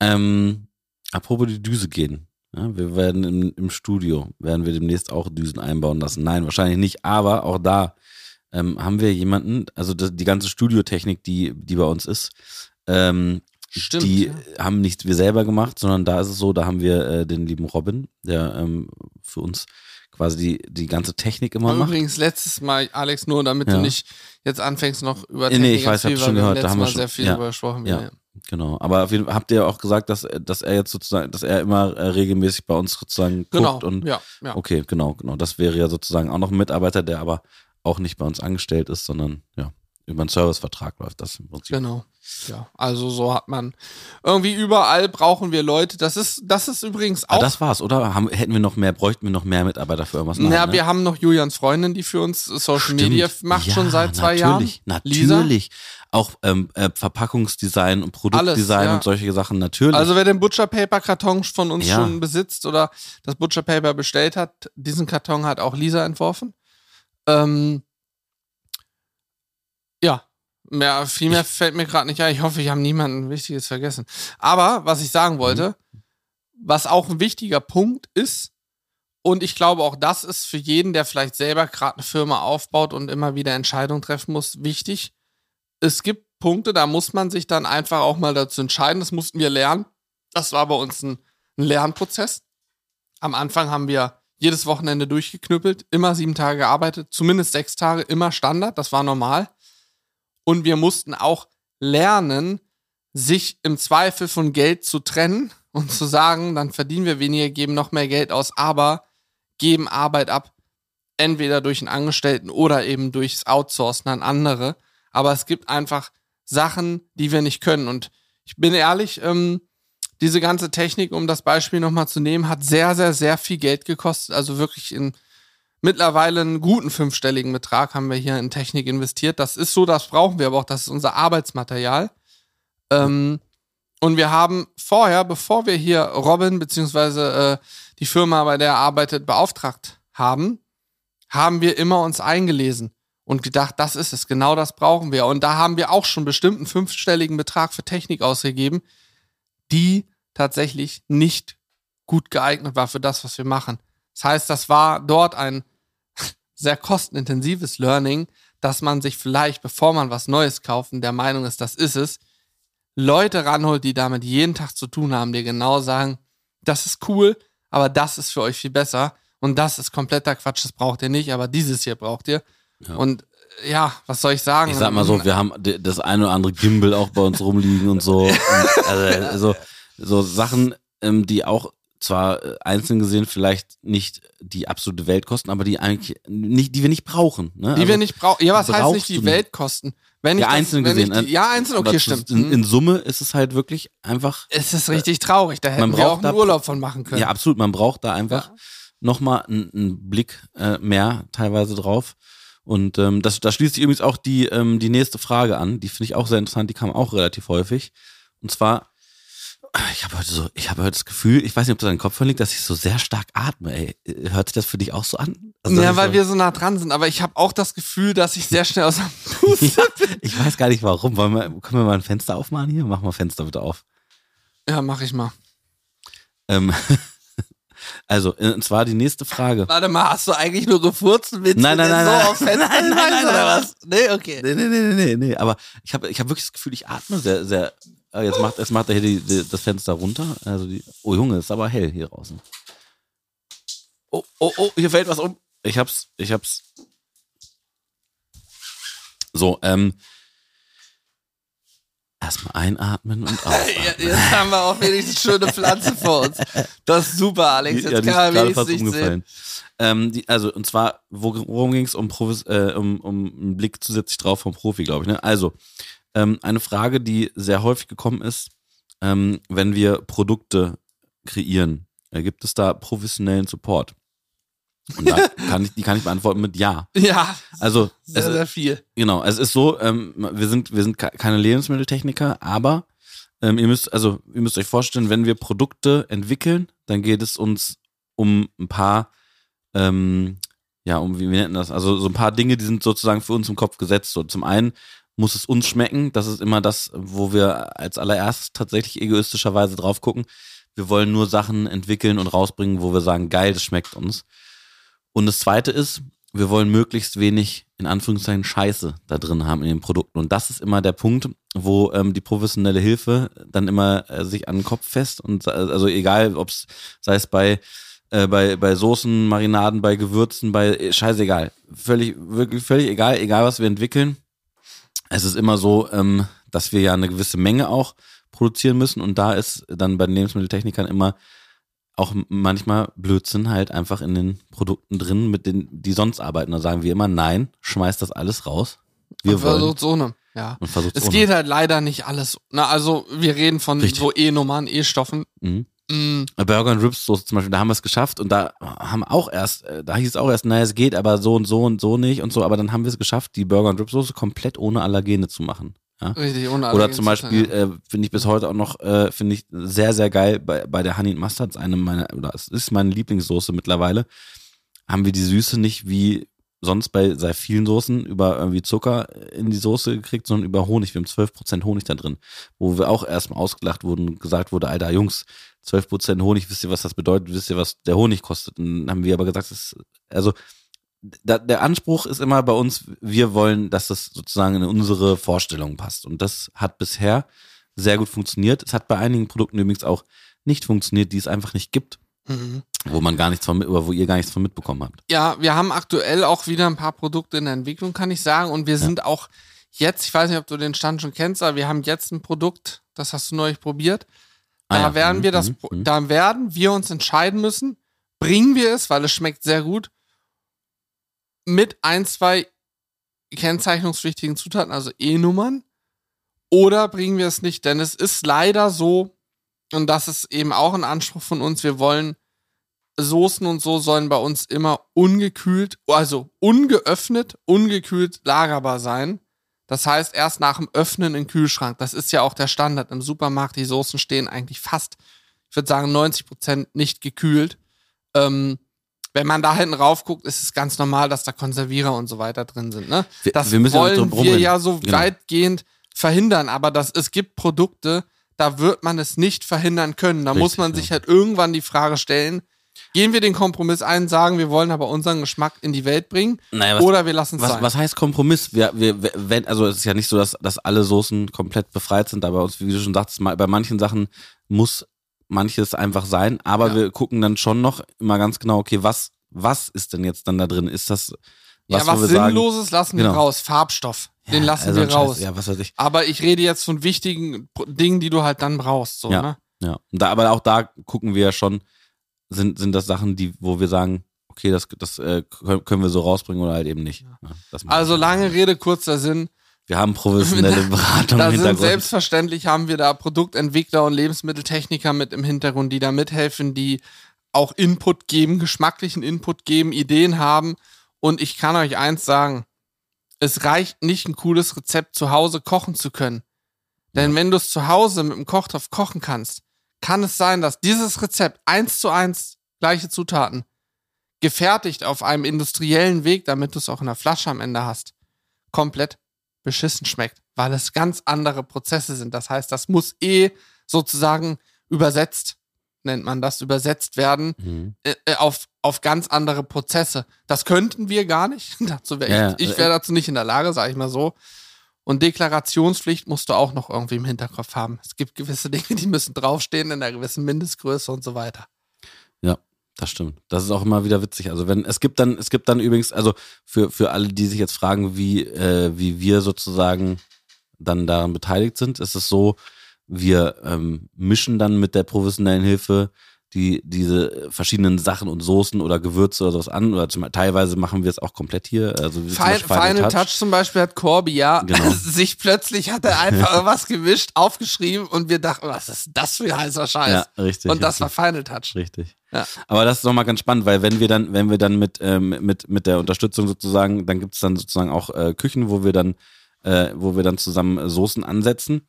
Ähm, apropos die Düse gehen. Ja, wir werden im, im Studio, werden wir demnächst auch Düsen einbauen lassen. Nein, wahrscheinlich nicht, aber auch da ähm, haben wir jemanden, also das, die ganze Studiotechnik, die, die bei uns ist, ähm, Stimmt, die ja. haben nicht wir selber gemacht, sondern da ist es so, da haben wir äh, den lieben Robin, der ähm, für uns quasi die, die ganze Technik immer macht. Übrigens, letztes Mal, Alex, nur damit Ja. du nicht jetzt anfängst noch über Nee, nee, ich weiß, ganz hab viel, schon gehört, da haben wir schon- sehr viel ja. drüber gesprochen. Ja. Genau, aber habt ihr auch gesagt, dass, dass er jetzt sozusagen, dass er immer äh, regelmäßig bei uns sozusagen Genau. guckt und ja, ja. okay, genau, genau. Das wäre ja sozusagen auch noch ein Mitarbeiter, der aber auch nicht bei uns angestellt ist, sondern ja, über einen Servicevertrag läuft das im Prinzip. Genau. Ja, also so hat man irgendwie überall brauchen wir Leute. Das ist, das ist übrigens auch. Ah, das war's, oder? Haben, hätten wir noch mehr, bräuchten wir noch mehr Mitarbeiter für irgendwas? Nein, ja, ne? wir haben noch Julians Freundin, die für uns Social Stimmt. Media macht ja, schon seit zwei natürlich, Jahren. Lisa. Auch ähm, äh, Verpackungsdesign und Produktdesign Alles, ja. und solche Sachen, natürlich. Also wer den Butcher Paper Karton von uns Ja. schon besitzt oder das Butcher Paper bestellt hat, diesen Karton hat auch Lisa entworfen. Ähm, ja, mehr, viel mehr fällt mir gerade nicht ein. Ich hoffe, ich habe niemanden Wichtiges vergessen. Aber was ich sagen wollte, was auch ein wichtiger Punkt ist, und ich glaube auch das ist für jeden, der vielleicht selber gerade eine Firma aufbaut und immer wieder Entscheidungen treffen muss, wichtig. Es gibt Punkte, da muss man sich dann einfach auch mal dazu entscheiden. Das mussten wir lernen. Das war bei uns ein, ein Lernprozess. Am Anfang haben wir jedes Wochenende durchgeknüppelt, immer sieben Tage gearbeitet, zumindest sechs Tage, immer Standard, das war normal. Und wir mussten auch lernen, sich im Zweifel von Geld zu trennen und zu sagen, dann verdienen wir weniger, geben noch mehr Geld aus, aber geben Arbeit ab, entweder durch einen Angestellten oder eben durchs Outsourcen an andere. Aber es gibt einfach Sachen, die wir nicht können. Und ich bin ehrlich, ähm, diese ganze Technik, um das Beispiel nochmal zu nehmen, hat sehr, sehr, sehr viel Geld gekostet. Also wirklich in mittlerweile einen guten fünfstelligen Betrag haben wir hier in Technik investiert. Das ist so, das brauchen wir aber auch. Das ist unser Arbeitsmaterial. Ähm, und wir haben vorher, bevor wir hier Robin beziehungsweise äh, die Firma, bei der er arbeitet, beauftragt haben, haben wir immer uns eingelesen und gedacht, das ist es, genau das brauchen wir. Und da haben wir auch schon bestimmt einen fünfstelligen Betrag für Technik ausgegeben, die tatsächlich nicht gut geeignet war für das, was wir machen. Das heißt, das war dort ein sehr kostenintensives Learning, dass man sich vielleicht, bevor man was Neues kauft, und der Meinung ist, das ist es, Leute ranholt, die damit jeden Tag zu tun haben, die genau sagen, das ist cool, aber das ist für euch viel besser und das ist kompletter Quatsch, das braucht ihr nicht, aber dieses hier braucht ihr. Ja. Und äh, ja, was soll ich sagen? Ich sag mal so, wir haben das eine oder andere Gimbal auch bei uns rumliegen und so. Und also, also so Sachen, ähm, die auch zwar äh, einzeln gesehen vielleicht nicht die absolute Welt kosten, aber die eigentlich nicht, die wir nicht brauchen. Ne? die Also, wir nicht brauchen. Ja, was heißt nicht die Welt kosten? Wenn ich Ja, das- einzeln wenn gesehen, Ich die, äh, ja, einzeln, okay, das stimmt. In, in Summe ist es halt wirklich einfach. es ist richtig traurig, da hätten man wir auch einen da- Urlaub von machen können. Ja, absolut. Man braucht da einfach Ja. nochmal einen, einen Blick äh, mehr teilweise drauf. Und ähm, das, da schließt sich übrigens auch die, ähm, die nächste Frage an. Die finde ich auch sehr interessant. Die kam auch relativ häufig. Und zwar, ich habe heute so, ich habe heute das Gefühl, ich weiß nicht, ob das an den Kopf liegt, dass ich so sehr stark atme. Ey. Hört sich das für dich auch so an? Also, ja, weil so, wir so nah dran sind, aber ich habe auch das Gefühl, dass ich sehr schnell aus dem Puste ja, ich weiß gar nicht warum. Wollen wir, können wir mal ein Fenster aufmachen hier? Mach mal Fenster bitte auf. Ja, mach ich mal. Ähm, also, äh, und zwar die nächste Frage. Warte mal, hast du eigentlich nur gefurzt und willst Nein, nein, nein, so nein. aufs Fenster Nein, nein, nein, oder nein. was? Nee, okay. Nee, nee, nee, nee, nee, nee. Aber ich habe ich hab wirklich das Gefühl, ich atme sehr, sehr. äh, Jetzt macht, jetzt macht er hier die, die, das Fenster runter. Also die, oh Junge, ist aber hell hier draußen. Oh, oh, oh, hier fällt was um. Ich hab's, ich hab's. So, ähm. Erstmal einatmen und ausatmen. Jetzt haben wir auch wenigstens schöne Pflanze vor uns. Das ist super, Alex. Jetzt ja, kann man wenigstens nicht sehen. Ähm, die, also, und zwar, wo, worum ging es? Um, äh, um, um einen Blick zusätzlich drauf vom Profi, glaube ich. Ne? Also, ähm, eine Frage, die sehr häufig gekommen ist, ähm, wenn wir Produkte kreieren, äh, gibt es da professionellen Support? Und da kann ich, die kann ich beantworten mit Ja. Ja, Also, sehr, es, sehr viel. Genau, es ist so, ähm, wir sind, wir sind ke- keine Lebensmitteltechniker, aber ähm, ihr müsst, also ihr müsst euch vorstellen, wenn wir Produkte entwickeln, dann geht es uns um ein paar, ähm, ja, um wie wir nennen das, also so ein paar Dinge, die sind sozusagen für uns im Kopf gesetzt. So zum einen muss es uns schmecken, das ist immer das, wo wir als allererstes tatsächlich egoistischerweise drauf gucken. Wir wollen nur Sachen entwickeln und rausbringen, wo wir sagen, geil, das schmeckt uns. Und das zweite ist, wir wollen möglichst wenig, in Anführungszeichen, Scheiße da drin haben in den Produkten. Und das ist immer der Punkt, wo ähm, die professionelle Hilfe dann immer äh, sich an den Kopf fest und äh, also egal, ob es sei es bei äh, bei bei Soßen, Marinaden, bei Gewürzen, bei äh, scheißegal, völlig wirklich völlig egal, egal was wir entwickeln. Es ist immer so, ähm, dass wir ja eine gewisse Menge auch produzieren müssen. Und da ist dann bei den Lebensmitteltechnikern immer auch manchmal Blödsinn halt einfach in den Produkten drin, mit denen die sonst arbeiten. Da sagen wir immer, nein, schmeißt das alles raus. Wir und versucht ohne. Ja. Und Es ohne. geht halt leider nicht alles. Na, also wir reden von Richtig. so E-Nummern, E-Stoffen. Mhm. Mm, Burger und Ribs Soße zum Beispiel, da haben wir es geschafft und da haben auch erst, äh, da hieß es auch erst, naja, es geht aber so und so und so nicht und so, aber dann haben wir es geschafft, die Burger und Ribs Soße komplett ohne Allergene zu machen. Ja? richtig, ohne Oder zum zu Beispiel, äh, finde ich bis heute auch noch, äh, finde ich sehr, sehr geil, bei, bei der Honey and Mustard, eine meiner, oder es ist meine Lieblingssoße mittlerweile, haben wir die Süße nicht wie sonst bei sehr vielen Soßen über irgendwie Zucker in die Soße gekriegt, sondern über Honig. Wir haben 12% Honig da drin, wo wir auch erstmal ausgelacht wurden und gesagt wurde, Alter, Jungs, 12% Honig, wisst ihr, was das bedeutet? Wisst ihr, was der Honig kostet? Und dann haben wir aber gesagt, das ist, also da, der Anspruch ist immer bei uns, wir wollen, dass das sozusagen in unsere Vorstellungen passt. Und das hat bisher sehr gut funktioniert. Es hat bei einigen Produkten übrigens auch nicht funktioniert, die es einfach nicht gibt, ja. Mhm. wo man gar nichts von, oder wo ihr gar nichts von mitbekommen habt. Ja, wir haben aktuell auch wieder ein paar Produkte in der Entwicklung, kann ich sagen. Und wir sind auch jetzt, ich weiß nicht, ob du den Stand schon kennst, aber wir haben jetzt ein Produkt, das hast du neulich probiert. Da Ah ja. werden wir das, mhm, mhm. da werden wir uns entscheiden müssen, bringen wir es, weil es schmeckt sehr gut, mit ein, zwei kennzeichnungspflichtigen Zutaten, also E-Nummern, oder bringen wir es nicht? Denn es ist leider so, und das ist eben auch ein Anspruch von uns, wir wollen Soßen und so sollen bei uns immer ungekühlt, also ungeöffnet, ungekühlt lagerbar sein. Das heißt, erst nach dem Öffnen im Kühlschrank. Das ist ja auch der Standard im Supermarkt. Die Soßen stehen eigentlich fast, ich würde sagen, 90 Prozent nicht gekühlt. Ähm, wenn man da hinten rauf guckt, ist es ganz normal, dass da Konservierer und so weiter drin sind. Ne? Wir- Das wir müssen ja wollen drum wir ja so Genau. weitgehend verhindern. Aber das, es gibt Produkte, da wird man es nicht verhindern können. Da muss Richtig, man ja. sich halt irgendwann die Frage stellen, gehen wir den Kompromiss ein, sagen, wir wollen aber unseren Geschmack in die Welt bringen Naja, was, oder wir lassen es was, sein. was heißt Kompromiss? Wir, wir, wenn, also es ist ja nicht so, dass, dass alle Soßen komplett befreit sind, aber uns, wie du schon sagst, bei manchen Sachen muss manches einfach sein, aber Ja. wir gucken dann schon noch immer ganz genau, okay, was, was ist denn jetzt dann da drin? Ist das was, ja, was wir sagen, Sinnloses lassen wir Genau. raus. Farbstoff, den ja, lassen also wir Scheiß, raus. Ja, was weiß ich. Aber ich rede jetzt von wichtigen Dingen, die du halt dann brauchst. So, Ja. ne? Ja, da, aber auch da gucken wir ja schon, sind, sind das Sachen, die, wo wir sagen, okay, das, das äh, können wir so rausbringen oder halt eben nicht. Ja, Also lange Rede, kurzer Sinn. Wir haben professionelle Beratung Da im sind Hintergrund. selbstverständlich haben wir da Produktentwickler und Lebensmitteltechniker mit im Hintergrund, die da mithelfen, die auch Input geben, geschmacklichen Input geben, Ideen haben. Und ich kann euch eins sagen, es reicht nicht, ein cooles Rezept zu Hause kochen zu können. Denn wenn du es zu Hause mit dem Kochtopf kochen kannst, kann es sein, dass dieses Rezept eins zu eins gleiche Zutaten gefertigt auf einem industriellen Weg, damit du es auch in der Flasche am Ende hast, komplett beschissen schmeckt, weil es ganz andere Prozesse sind. Das heißt, das muss eh sozusagen übersetzt, nennt man das, übersetzt werden Mhm. äh, äh, auf, auf ganz andere Prozesse. Das könnten wir gar nicht. dazu wär Ja, ja. ich ich wäre dazu nicht in der Lage, sage ich mal so. Und Deklarationspflicht musst du auch noch irgendwie im Hinterkopf haben. Es gibt gewisse Dinge, die müssen draufstehen in einer gewissen Mindestgröße und so weiter. Ja, das stimmt. Das ist auch immer wieder witzig. Also wenn es gibt dann, es gibt dann übrigens, also für, für alle, die sich jetzt fragen, wie, äh, wie wir sozusagen dann daran beteiligt sind, ist es so, wir ähm, mischen dann mit der professionellen Hilfe die, diese verschiedenen Sachen und Soßen oder Gewürze oder sowas an. Oder zum, teilweise machen wir es auch komplett hier. Also Final, Final Touch. zum Beispiel hat Corby ja Genau. sich plötzlich hat er einfach irgendwas gewischt, aufgeschrieben und wir dachten, was ist das für ein heißer Scheiß? Ja, richtig. und das richtig. war Final Touch. Richtig. Ja. Aber das ist nochmal ganz spannend, weil wenn wir dann, wenn wir dann mit, ähm, mit, mit der Unterstützung sozusagen, dann gibt's dann sozusagen auch äh, Küchen, wo wir dann, äh, wo wir dann zusammen äh, Soßen ansetzen.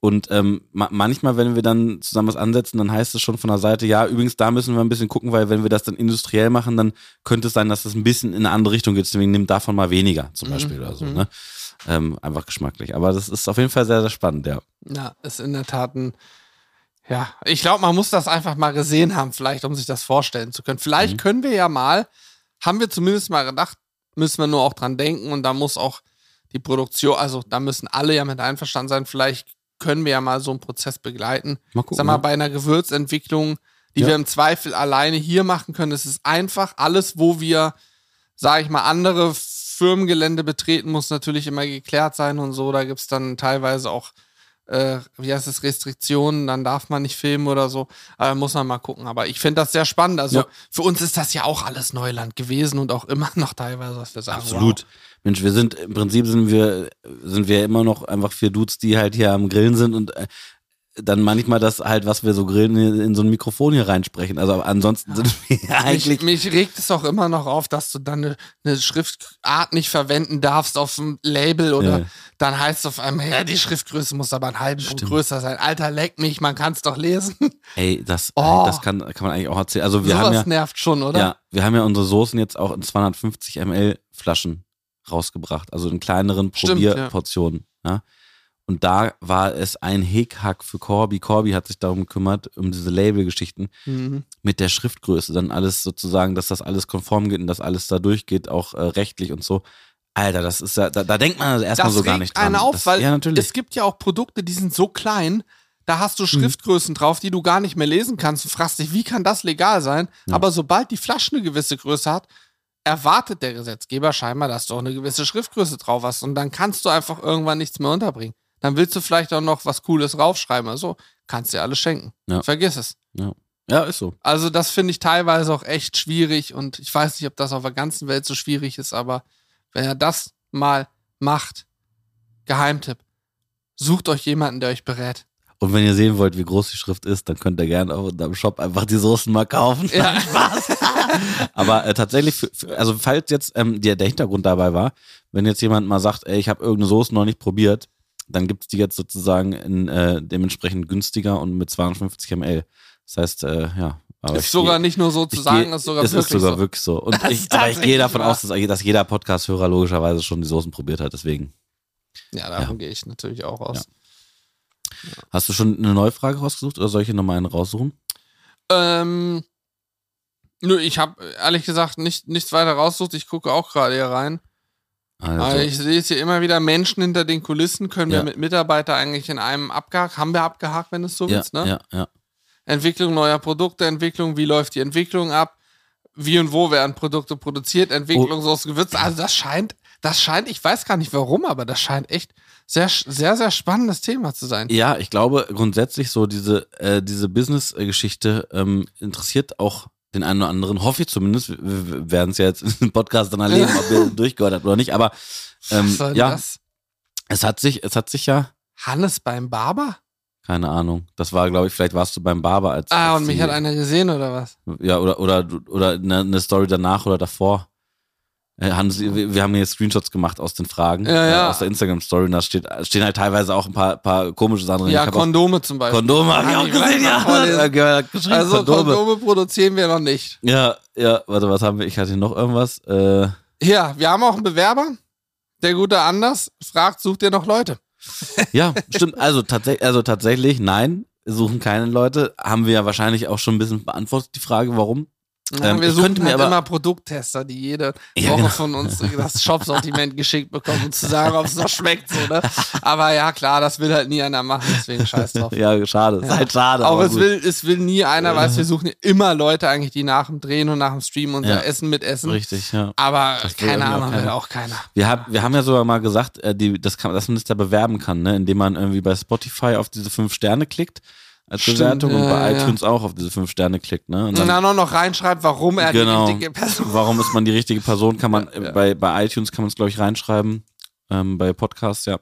Und ähm, ma manchmal, wenn wir dann zusammen was ansetzen, dann heißt es schon von der Seite, ja, übrigens, da müssen wir ein bisschen gucken, weil wenn wir das dann industriell machen, dann könnte es sein, dass es ein bisschen in eine andere Richtung geht. Deswegen nimmt davon mal weniger zum Beispiel oder so. mhm. Ne? Ähm, einfach geschmacklich. Aber das ist auf jeden Fall sehr, sehr spannend, ja. Ja, ist in der Tat ein. Ja, ich glaube, man muss das einfach mal gesehen haben, vielleicht, um sich das vorstellen zu können. Vielleicht Mhm. können wir ja mal, haben wir zumindest mal gedacht, müssen wir nur auch dran denken und da muss auch die Produktion, also da müssen alle ja mit einverstanden sein. Vielleicht können wir ja mal so einen Prozess begleiten. Mal gucken. Sag mal, ne? bei einer Gewürzentwicklung, die Ja. wir im Zweifel alleine hier machen können. Es ist einfach alles, wo wir, sage ich mal, andere Firmengelände betreten, muss natürlich immer geklärt sein und so. Da gibt's dann teilweise auch äh, wie heißt es, Restriktionen, dann darf man nicht filmen oder so. Aber muss man mal gucken. Aber ich finde das sehr spannend. Also Ja. für uns ist das ja auch alles Neuland gewesen und auch immer noch teilweise, was wir sagen. Absolut. Mensch, wir sind im Prinzip sind wir sind wir immer noch einfach vier Dudes, die halt hier am Grillen sind und äh, dann manchmal das halt, was wir so grillen, in, so ein Mikrofon hier reinsprechen. Also ansonsten sind wir Wow. eigentlich Mich, mich regt es auch immer noch auf, dass du dann eine, eine Schriftart nicht verwenden darfst auf dem Label oder Ja. dann heißt es auf einmal, ja, die Schriftgröße muss aber einen halben Punkt Stimmt. größer sein. Alter, leck mich, man kann es doch lesen. Ey, das, Oh. das kann, kann man eigentlich auch erzählen. Also wir Sowas haben ja, nervt schon, oder? ja, wir haben ja unsere Soßen jetzt auch in 250 ml Flaschen rausgebracht, also in kleineren Stimmt, ja. Und da war es ein Hickhack für Corby. Corby hat sich darum gekümmert, um diese Labelgeschichten Mhm. mit der Schriftgröße, dann alles sozusagen, dass das alles konform geht und dass alles da durchgeht, auch äh, rechtlich und so. Alter, das ist ja, da, da denkt man erstmal Das so gar nicht dran. einen auf, das, weil ja, es gibt ja auch Produkte, die sind so klein, da hast du Schriftgrößen drauf, die du gar nicht mehr lesen kannst. Du fragst dich, wie kann das legal sein? Ja. Aber sobald die Flasche eine gewisse Größe hat, erwartet der Gesetzgeber scheinbar, dass du auch eine gewisse Schriftgröße drauf hast. Und dann kannst du einfach irgendwann nichts mehr unterbringen. Dann willst du vielleicht auch noch was Cooles raufschreiben. Also kannst dir alles schenken. Ja. Vergiss es. ja, ist so. Also das finde ich teilweise auch echt schwierig und ich weiß nicht, ob das auf der ganzen Welt so schwierig ist, aber wenn er das mal macht, Geheimtipp, sucht euch jemanden, der euch berät. Und wenn ihr sehen wollt, wie groß die Schrift ist, dann könnt ihr gerne auch in deinem Shop einfach die Soßen mal kaufen. Ja. Spaß. Aber äh, tatsächlich, für, für, also falls jetzt ähm, der, der Hintergrund dabei war, wenn jetzt jemand mal sagt, ey, ich habe irgendeine Soße noch nicht probiert, dann gibt's die jetzt sozusagen in äh, dementsprechend günstiger und mit 250 ml. Das heißt, äh, ja. Aber ist sogar geh- nicht nur so zu sagen, geh- ist sogar es wirklich ist sogar so. wirklich so. Und Das ich, aber ich gehe davon wahr. aus, dass, dass jeder Podcast-Hörer logischerweise schon die Soßen probiert hat. Deswegen. Ja, davon gehe ich natürlich auch aus. Hast du schon eine neue Frage rausgesucht oder soll ich hier nochmal eine raussuchen? Ähm, nö, ich habe ehrlich gesagt nicht, nichts weiter rausgesucht. Ich gucke auch gerade hier rein. Also, Aber ich sehe jetzt hier immer wieder Menschen hinter den Kulissen. Können wir Ja. mit Mitarbeiter eigentlich in einem abgehakt? Haben wir abgehakt, wenn es so ja, willst, ne? ja, ja. Entwicklung neuer Produkte, Entwicklung, wie läuft die Entwicklung ab? Wie und wo werden Produkte produziert? Entwicklung so Gewürze. Also das scheint, das scheint, ich weiß gar nicht warum, aber das scheint echt sehr, sehr, sehr spannendes Thema zu sein. Ja, ich glaube grundsätzlich so diese, äh, diese Business-Geschichte ähm, interessiert auch den einen oder anderen, hoffe ich zumindest. Wir, werden es ja jetzt im Podcast dann erleben, ob ihr durchgehört habt oder nicht. Aber ähm, ja, das? es hat sich, es hat sich ja, Hannes beim Barber? keine Ahnung. Das war, glaube ich, vielleicht warst du beim Barber als. Ah, als und mich hat einer gesehen oder was? Ja, oder, oder, oder eine, eine Story danach oder davor. Äh, Haben sie, wir wir haben hier Screenshots gemacht aus den Fragen, Ja, ja. Äh, aus der Instagram-Story und da steht, stehen halt teilweise auch ein paar, paar komische Sachen drin. Ja, auch Kondome zum Beispiel. Kondome habe ich Kann auch gesehen, ja. hat geschrieben, also Kondome. Kondome produzieren wir noch nicht. Ja, ja, warte, was haben wir? Ich hatte hier noch irgendwas. Äh, Ja, wir haben auch einen Bewerber. Der gute Anders fragt, sucht ihr noch Leute? ja, stimmt. Also, tatsächlich, also tatsächlich, nein, wir suchen keine Leute. Haben wir ja wahrscheinlich auch schon ein bisschen beantwortet, die Frage, warum. Ja, Ähm, wir suchen halt aber- immer Produkttester, die jede Ja, Woche genau. von uns das Shop-Sortiment geschickt bekommen, um zu sagen, ob es noch schmeckt. So, ne? Aber ja, klar, das will halt nie einer machen, deswegen scheiß drauf. Ja, schade. Ist halt schade. Auch aber es gut. will, es will nie einer, weil wir suchen immer Leute eigentlich, die nach dem Drehen und nach dem Stream unser Ja. Essen mitessen. Richtig, ja. Aber Das keine Ahnung, will auch keiner. Wir, hab, wir haben ja sogar mal gesagt, äh, die, das kann, dass man das da bewerben kann, ne? indem man irgendwie bei Spotify auf diese fünf Sterne klickt als Stimmt, Bewertung und bei ja. iTunes auch auf diese fünf Sterne klickt. Ne? Und dann, auch noch reinschreibt, warum er genau, die richtige Person warum ist man die richtige Person, kann man, Ja, Bei, bei iTunes kann man es, glaube ich, reinschreiben, ähm, bei Podcasts, ja.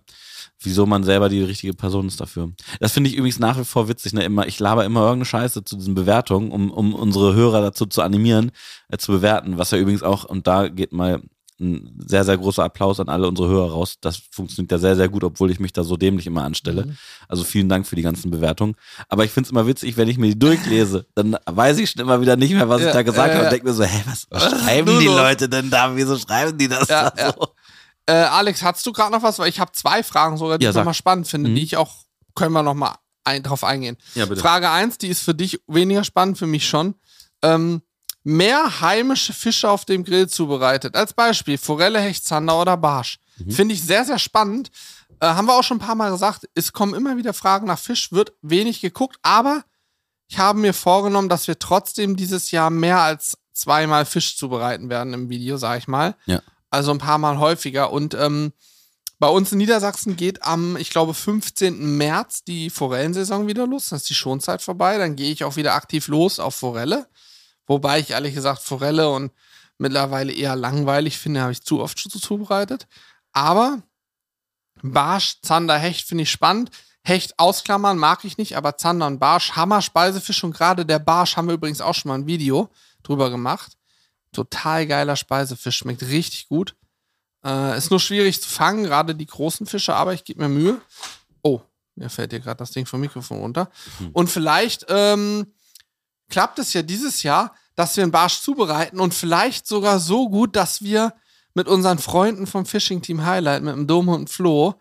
Wieso man selber die richtige Person ist dafür. Das finde ich übrigens nach wie vor witzig, ne? Immer, ich laber immer irgendeine Scheiße zu diesen Bewertungen, um, um unsere Hörer dazu zu animieren, äh, zu bewerten, was ja übrigens auch, und da geht mal ein sehr, sehr großer Applaus an alle unsere Hörer raus. Das funktioniert ja sehr, sehr gut, obwohl ich mich da so dämlich immer anstelle. Mhm. Also vielen Dank für die ganzen Bewertungen. Aber ich finde es immer witzig, wenn ich mir die durchlese, dann weiß ich schon immer wieder nicht mehr, was Ja, ich da gesagt ja, habe und denke mir so, hä, was, was schreiben die los? Leute denn da? Wieso schreiben die das Ja, da so? Äh, Alex, hast du gerade noch was? Weil ich habe zwei Fragen sogar, die Ja, ich nochmal spannend finde, Mhm. die ich auch, können wir nochmal ein, drauf eingehen. Ja, bitte. Frage eins, die ist für dich weniger spannend, für mich schon. Ähm, mehr heimische Fische auf dem Grill zubereitet. Als Beispiel Forelle, Hecht, Zander oder Barsch. Mhm. Finde ich sehr, sehr spannend. Äh, haben wir auch schon ein paar Mal gesagt, es kommen immer wieder Fragen nach Fisch, wird wenig geguckt, aber ich habe mir vorgenommen, dass wir trotzdem dieses Jahr mehr als zweimal Fisch zubereiten werden im Video, sag ich mal. Ja. Also ein paar Mal häufiger. Und ähm, bei uns in Niedersachsen geht am, ich glaube, 15. März die Forellensaison wieder los. Dann ist die Schonzeit vorbei. Dann gehe ich auch wieder aktiv los auf Forelle. Wobei ich ehrlich gesagt Forelle und mittlerweile eher langweilig finde, habe ich zu oft zu zubereitet. Aber Barsch, Zander, Hecht finde ich spannend. Hecht ausklammern mag ich nicht, aber Zander und Barsch, Hammer, Speisefisch und gerade der Barsch haben wir übrigens auch schon mal ein Video drüber gemacht. Total geiler Speisefisch, schmeckt richtig gut. Äh, ist nur schwierig zu fangen, gerade die großen Fische, aber ich gebe mir Mühe. Oh, mir fällt hier gerade das Ding vom Mikrofon runter. Mhm. Und vielleicht ähm, klappt es ja dieses Jahr, dass wir einen Barsch zubereiten und vielleicht sogar so gut, dass wir mit unseren Freunden vom Fishing Team Highlight, mit dem Dom und Flo,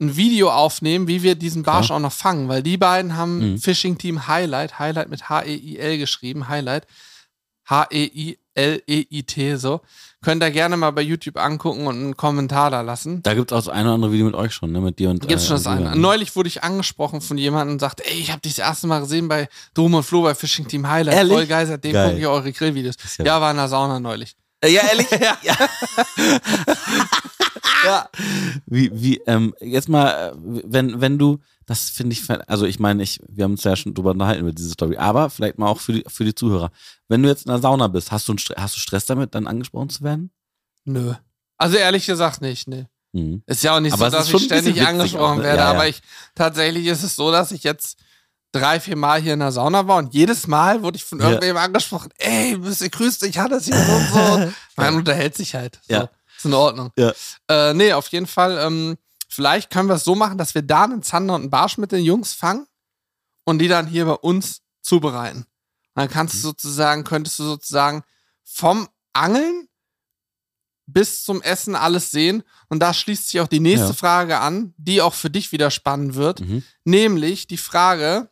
ein Video aufnehmen, wie wir diesen Barsch Klar. auch noch fangen, weil die beiden haben mhm. Fishing Team Highlight, Highlight mit H-E-I-L geschrieben, Highlight, H-E-I-L-E-I-T, so. Könnt ihr gerne mal bei YouTube angucken und einen Kommentar da lassen. Da gibt es auch das eine oder andere Video mit euch schon, ne? Mit dir und Gibt's äh, schon das eine. Neulich wurde ich angesprochen von jemandem und sagt, ey, ich habe dich das erste Mal gesehen bei Dom und Flo bei Fishing Team Highlight. Ehrlich? Voll geil, seitdem gucke ich eure Grillvideos. Ja, ja, war in der Sauna neulich. Äh, ja, ehrlich? ja. ja. ja. Wie, wie, ähm, jetzt mal, äh, wenn, wenn du, das finde ich, also ich meine, ich, wir haben uns ja schon drüber unterhalten über diese Story, aber vielleicht mal auch für die, für die Zuhörer. Wenn du jetzt in der Sauna bist, hast du, hast du Stress damit, dann angesprochen zu werden? Nö. Also ehrlich gesagt nicht, ne. Mhm. Ist ja auch nicht aber so, dass ich ständig angesprochen ne? werde, ja, ja. aber ich, tatsächlich ist es so, dass ich jetzt drei, vier Mal hier in der Sauna war und jedes Mal wurde ich von irgendwem ja. angesprochen, ey, bist du grüß dich, hat das hier so und so. Man unterhält sich halt. So. Ja. Ist in Ordnung. Ja. Äh, nee, auf jeden Fall, ähm, vielleicht können wir es so machen, dass wir da einen Zander und einen Barsch mit den Jungs fangen und die dann hier bei uns zubereiten. Und dann kannst du mhm. sozusagen, könntest du sozusagen vom Angeln bis zum Essen alles sehen. Und da schließt sich auch die nächste ja. Frage an, die auch für dich wieder spannend wird. Mhm. Nämlich die Frage,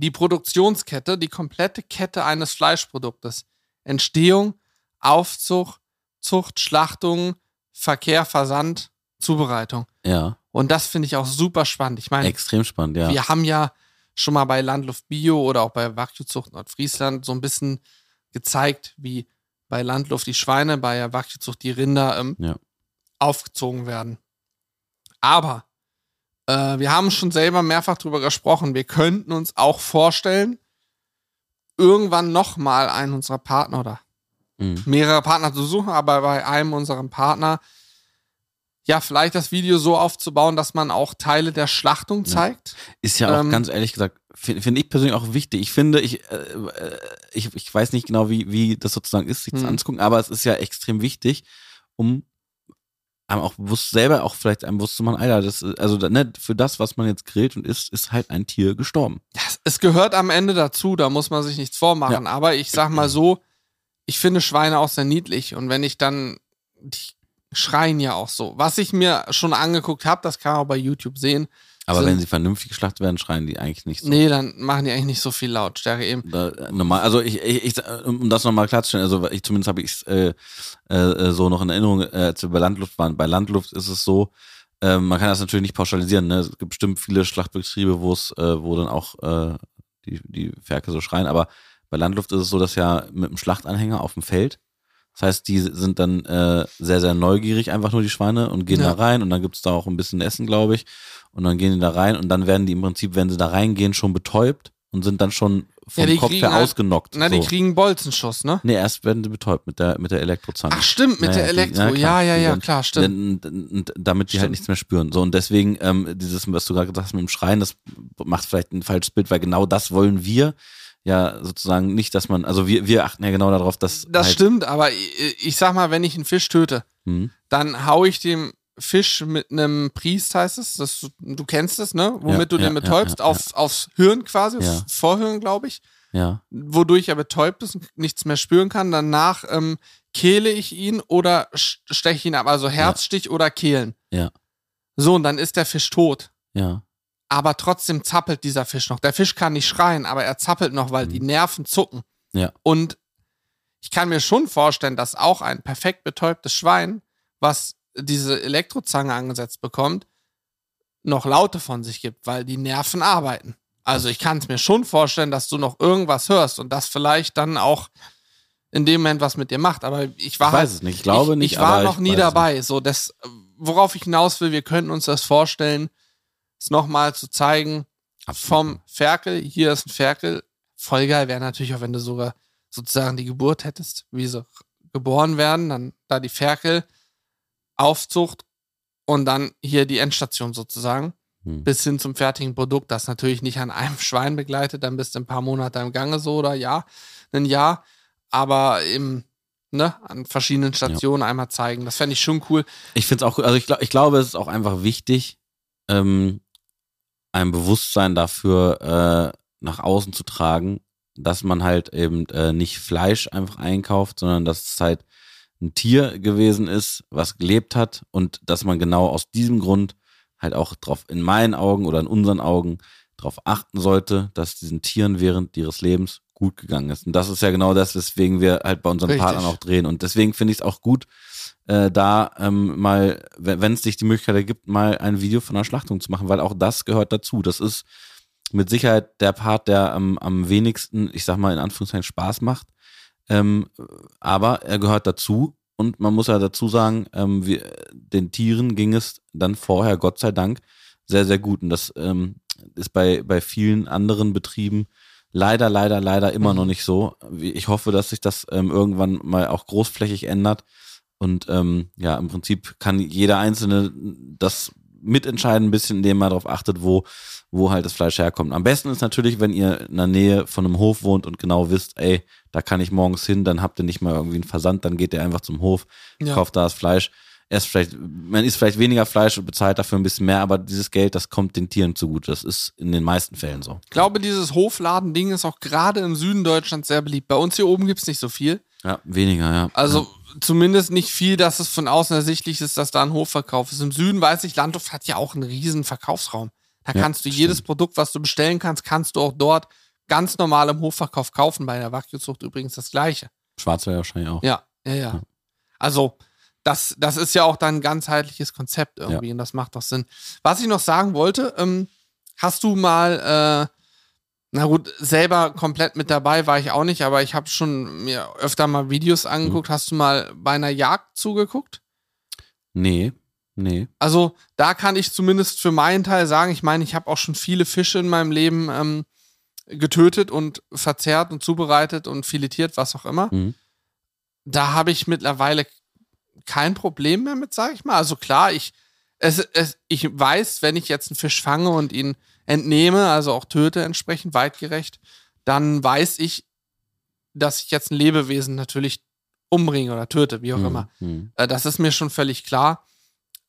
die Produktionskette, die komplette Kette eines Fleischproduktes. Entstehung, Aufzucht, Zucht, Schlachtung, Verkehr, Versand, Zubereitung. Ja. Und das finde ich auch super spannend. Ich meine, extrem spannend, ja. Wir haben ja schon mal bei Landluft Bio oder auch bei Wagyu-Zucht Nordfriesland so ein bisschen gezeigt, wie bei Landluft die Schweine, bei Wagyu-Zucht die Rinder ähm, ja. aufgezogen werden. Aber äh, wir haben schon selber mehrfach darüber gesprochen. Wir könnten uns auch vorstellen, irgendwann nochmal einen unserer Partner oder mhm. mehrere Partner zu suchen, aber bei einem unserer Partner ja, vielleicht das Video so aufzubauen, dass man auch Teile der Schlachtung zeigt. Ja. Ist ja auch ähm, ganz ehrlich gesagt, finde find ich persönlich auch wichtig. Ich finde, ich, äh, äh, ich, ich weiß nicht genau, wie, wie das sozusagen ist, sich das hm. anzugucken, aber es ist ja extrem wichtig, um einem auch bewusst selber auch vielleicht einem bewusst zu machen, Alter, das also ne, für das, was man jetzt grillt und isst, ist halt ein Tier gestorben. Ja, es gehört am Ende dazu, da muss man sich nichts vormachen. Ja. Aber ich sag mal so, ich finde Schweine auch sehr niedlich und wenn ich dann, die schreien ja auch so. Was ich mir schon angeguckt habe, das kann man auch bei YouTube sehen, aber wenn sie vernünftig geschlachtet werden, schreien die eigentlich nicht so. Nee, dann machen die eigentlich nicht so viel Lautstärke eben. Da, normal, also ich, ich, ich, um das nochmal klarzustellen, also ich zumindest habe ich es äh, äh, so noch in Erinnerung, äh, als wir bei Landluft waren. Bei Landluft ist es so, äh, man kann das natürlich nicht pauschalisieren. Ne? Es gibt bestimmt viele Schlachtbetriebe, wo es, äh, wo dann auch äh, die, die Ferke so schreien, aber bei Landluft ist es so, dass ja mit dem Schlachtanhänger auf dem Feld das heißt, die sind dann äh, sehr, sehr neugierig, einfach nur die Schweine und gehen ja. da rein und dann gibt es da auch ein bisschen Essen, glaube ich. Und dann gehen die da rein und dann werden die im Prinzip, wenn sie da reingehen, schon betäubt und sind dann schon vom ja, Kopf her halt, ausgenockt. Na, so. die kriegen Bolzenschuss, ne? Nee, erst werden sie betäubt mit der, mit der Elektrozange. Ach, stimmt, mit naja, der Elektro. Die, ja, ja, ja, werden, klar, stimmt. damit die halt stimmt. halt nichts mehr spüren. So, und deswegen, ähm, dieses, was du gerade gesagt hast mit dem Schreien, das macht vielleicht ein falsches Bild, weil genau das wollen wir ja sozusagen nicht, dass man, also wir, wir achten ja genau darauf, dass. Das halt stimmt, aber ich, ich, sag mal, wenn ich einen Fisch töte, mhm. dann hau ich dem Fisch mit einem Priest, heißt es, das, du kennst es, ne? Womit ja, du den ja, betäubst, ja, auf, aufs Hirn quasi, aufs Vorhirn, glaube ich. Ja. Wodurch er betäubt ist und nichts mehr spüren kann. Danach ähm, kehle ich ihn oder steche ihn ab, also Herzstich oder Kehlen. Ja. So, und dann ist der Fisch tot. Ja aber trotzdem zappelt dieser Fisch noch. Der Fisch kann nicht schreien, aber er zappelt noch, weil mhm. die Nerven zucken. Ja. Und ich kann mir schon vorstellen, dass auch ein perfekt betäubtes Schwein, was diese Elektrozange angesetzt bekommt, noch Laute von sich gibt, weil die Nerven arbeiten. Also ich kann es mir schon vorstellen, dass du noch irgendwas hörst und das vielleicht dann auch in dem Moment was mit dir macht. Aber ich war ich weiß halt, es nicht. Ich glaube ich, nicht. Ich war noch nie dabei. So das worauf ich hinaus will, wir könnten uns das vorstellen, es nochmal zu zeigen. Absolut. Vom Ferkel, hier ist ein Ferkel. Voll geil wäre natürlich auch, wenn du sogar sozusagen die Geburt hättest, wie sie geboren werden, dann da die Ferkel, Aufzucht und dann hier die Endstation sozusagen, Hm. bis hin zum fertigen Produkt, das natürlich nicht an einem Schwein begleitet, dann bist du ein paar Monate im Gange so oder ja, ein Jahr, aber im, ne, an verschiedenen Stationen einmal zeigen. Das fände ich schon cool. Ich finde es auch, also ich, glaub, ich glaube, es ist auch einfach wichtig, ähm, ein Bewusstsein dafür äh, nach außen zu tragen, dass man halt eben äh, nicht Fleisch einfach einkauft, sondern dass es halt ein Tier gewesen ist, was gelebt hat und dass man genau aus diesem Grund halt auch drauf in meinen Augen oder in unseren Augen darauf achten sollte, dass diesen Tieren während ihres Lebens gut gegangen ist. Und das ist ja genau das, weswegen wir halt bei unseren Richtig. Partnern auch drehen. Und deswegen finde ich es auch gut, äh, da ähm, mal, wenn es sich die Möglichkeit ergibt, mal ein Video von einer Schlachtung zu machen, weil auch das gehört dazu. Das ist mit Sicherheit der Part, der am, am wenigsten, ich sag mal in Anführungszeichen, Spaß macht. Ähm, aber er gehört dazu und man muss ja dazu sagen, ähm, wir, den Tieren ging es dann vorher, Gott sei Dank, sehr, sehr gut. Und das ähm, ist bei, bei vielen anderen Betrieben leider, leider, leider immer noch nicht so. Ich hoffe, dass sich das ähm, irgendwann mal auch großflächig ändert. Und ähm, ja, im Prinzip kann jeder Einzelne das mitentscheiden, ein bisschen, indem man darauf achtet, wo, wo halt das Fleisch herkommt. Am besten ist natürlich, wenn ihr in der Nähe von einem Hof wohnt und genau wisst, ey, da kann ich morgens hin, dann habt ihr nicht mal irgendwie einen Versand, dann geht ihr einfach zum Hof, Ja. kauft da das Fleisch. Erst vielleicht, man isst vielleicht weniger Fleisch und bezahlt dafür ein bisschen mehr, aber dieses Geld, das kommt den Tieren zugute. Das ist in den meisten Fällen so. Ich glaube, dieses Hofladen-Ding ist auch gerade im Süden Deutschlands sehr beliebt. Bei uns hier oben gibt es nicht so viel. Ja, weniger, ja. Also zumindest nicht viel, dass es von außen ersichtlich ist, dass da ein Hofverkauf ist. Im Süden weiß ich, Landhof hat ja auch einen riesen Verkaufsraum. Da Ja, kannst du stimmt. jedes Produkt, was du bestellen kannst, kannst du auch dort ganz normal im Hofverkauf kaufen. Bei der Wagyu-Zucht übrigens das Gleiche. Schwarzwälder wahrscheinlich auch. Ja, ja, ja. Also, das, das ist ja auch dann ein ganzheitliches Konzept irgendwie und das macht doch Sinn. Was ich noch sagen wollte, ähm, hast du mal, äh, na gut, selber komplett mit dabei war ich auch nicht, aber ich habe schon mir öfter mal Videos angeguckt. Hast du mal bei einer Jagd zugeguckt? Nee, nee. Also, da kann ich zumindest für meinen Teil sagen, ich meine, ich habe auch schon viele Fische in meinem Leben ähm, getötet und verzehrt und zubereitet und filetiert, was auch immer. Mhm. Da habe ich mittlerweile kein Problem mehr mit, sage ich mal. Also klar, ich, es, es, ich weiß, wenn ich jetzt einen Fisch fange und ihn entnehme, also auch töte entsprechend weitgerecht, dann weiß ich, dass ich jetzt ein Lebewesen natürlich umbringe oder töte, wie auch immer. Mhm. Äh, Das ist mir schon völlig klar.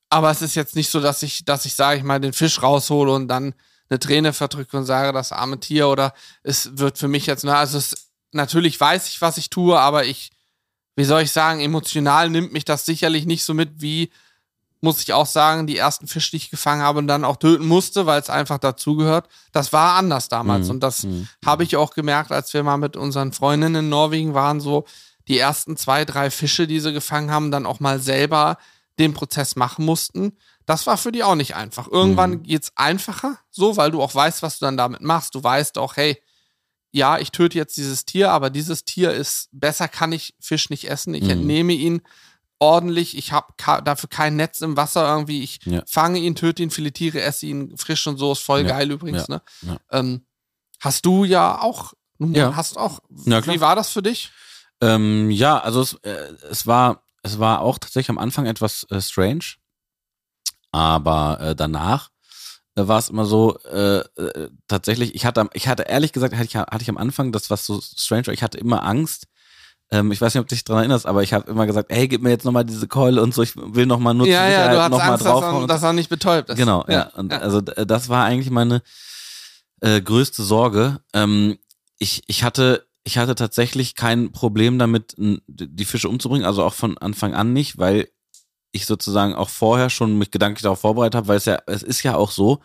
Aber es ist jetzt nicht so, dass ich, dass ich, sage ich mal, den Fisch raushole und dann eine Träne verdrücke und sage, das arme Tier oder es wird für mich jetzt, ne, also es, natürlich weiß ich, was ich tue, aber ich, wie soll ich sagen, emotional nimmt mich das sicherlich nicht so mit, wie, muss ich auch sagen, die ersten Fische, die ich gefangen habe und dann auch töten musste, weil es einfach dazugehört. Das war anders damals Mhm. und das Mhm. habe ich auch gemerkt, als wir mal mit unseren Freundinnen in Norwegen waren, so die ersten zwei, drei Fische, die sie gefangen haben, dann auch mal selber den Prozess machen mussten. Das war für die auch nicht einfach. Irgendwann Mhm. geht's einfacher, so, weil du auch weißt, was du dann damit machst. Du weißt auch, hey, ja, ich töte jetzt dieses Tier, aber dieses Tier ist besser, kann ich Fisch nicht essen. Ich Mhm. entnehme ihn ordentlich. Ich habe dafür kein Netz im Wasser irgendwie. Ich Ja. fange ihn, töte ihn, filetiere, esse ihn frisch und so. Ist voll Ja. geil übrigens. Ja. Ne? Ähm, hast du ja auch. Ja. Hast auch. Wie war das für dich? Ähm, ja, also es, äh, es war es war auch tatsächlich am Anfang etwas äh, strange, aber äh, danach äh, war es immer so äh, äh, tatsächlich. Ich hatte ich hatte ehrlich gesagt hatte ich hatte ich am Anfang das was so strange war. Ich hatte immer Angst. Ähm, ich weiß nicht, ob du dich daran erinnerst, aber ich habe immer gesagt, hey, gib mir jetzt nochmal diese Keule und so. Ich will nochmal nur ja, ja, du hast noch mal Angst, dass er, dass er nicht betäubt ist. Genau, ja. Und also d- das war eigentlich meine äh, größte Sorge. Ähm, ich, ich hatte, ich hatte tatsächlich kein Problem damit, die Fische umzubringen, also auch von Anfang an nicht, weil ich sozusagen auch vorher schon mich gedanklich darauf vorbereitet habe, weil es ja, es ist ja auch so,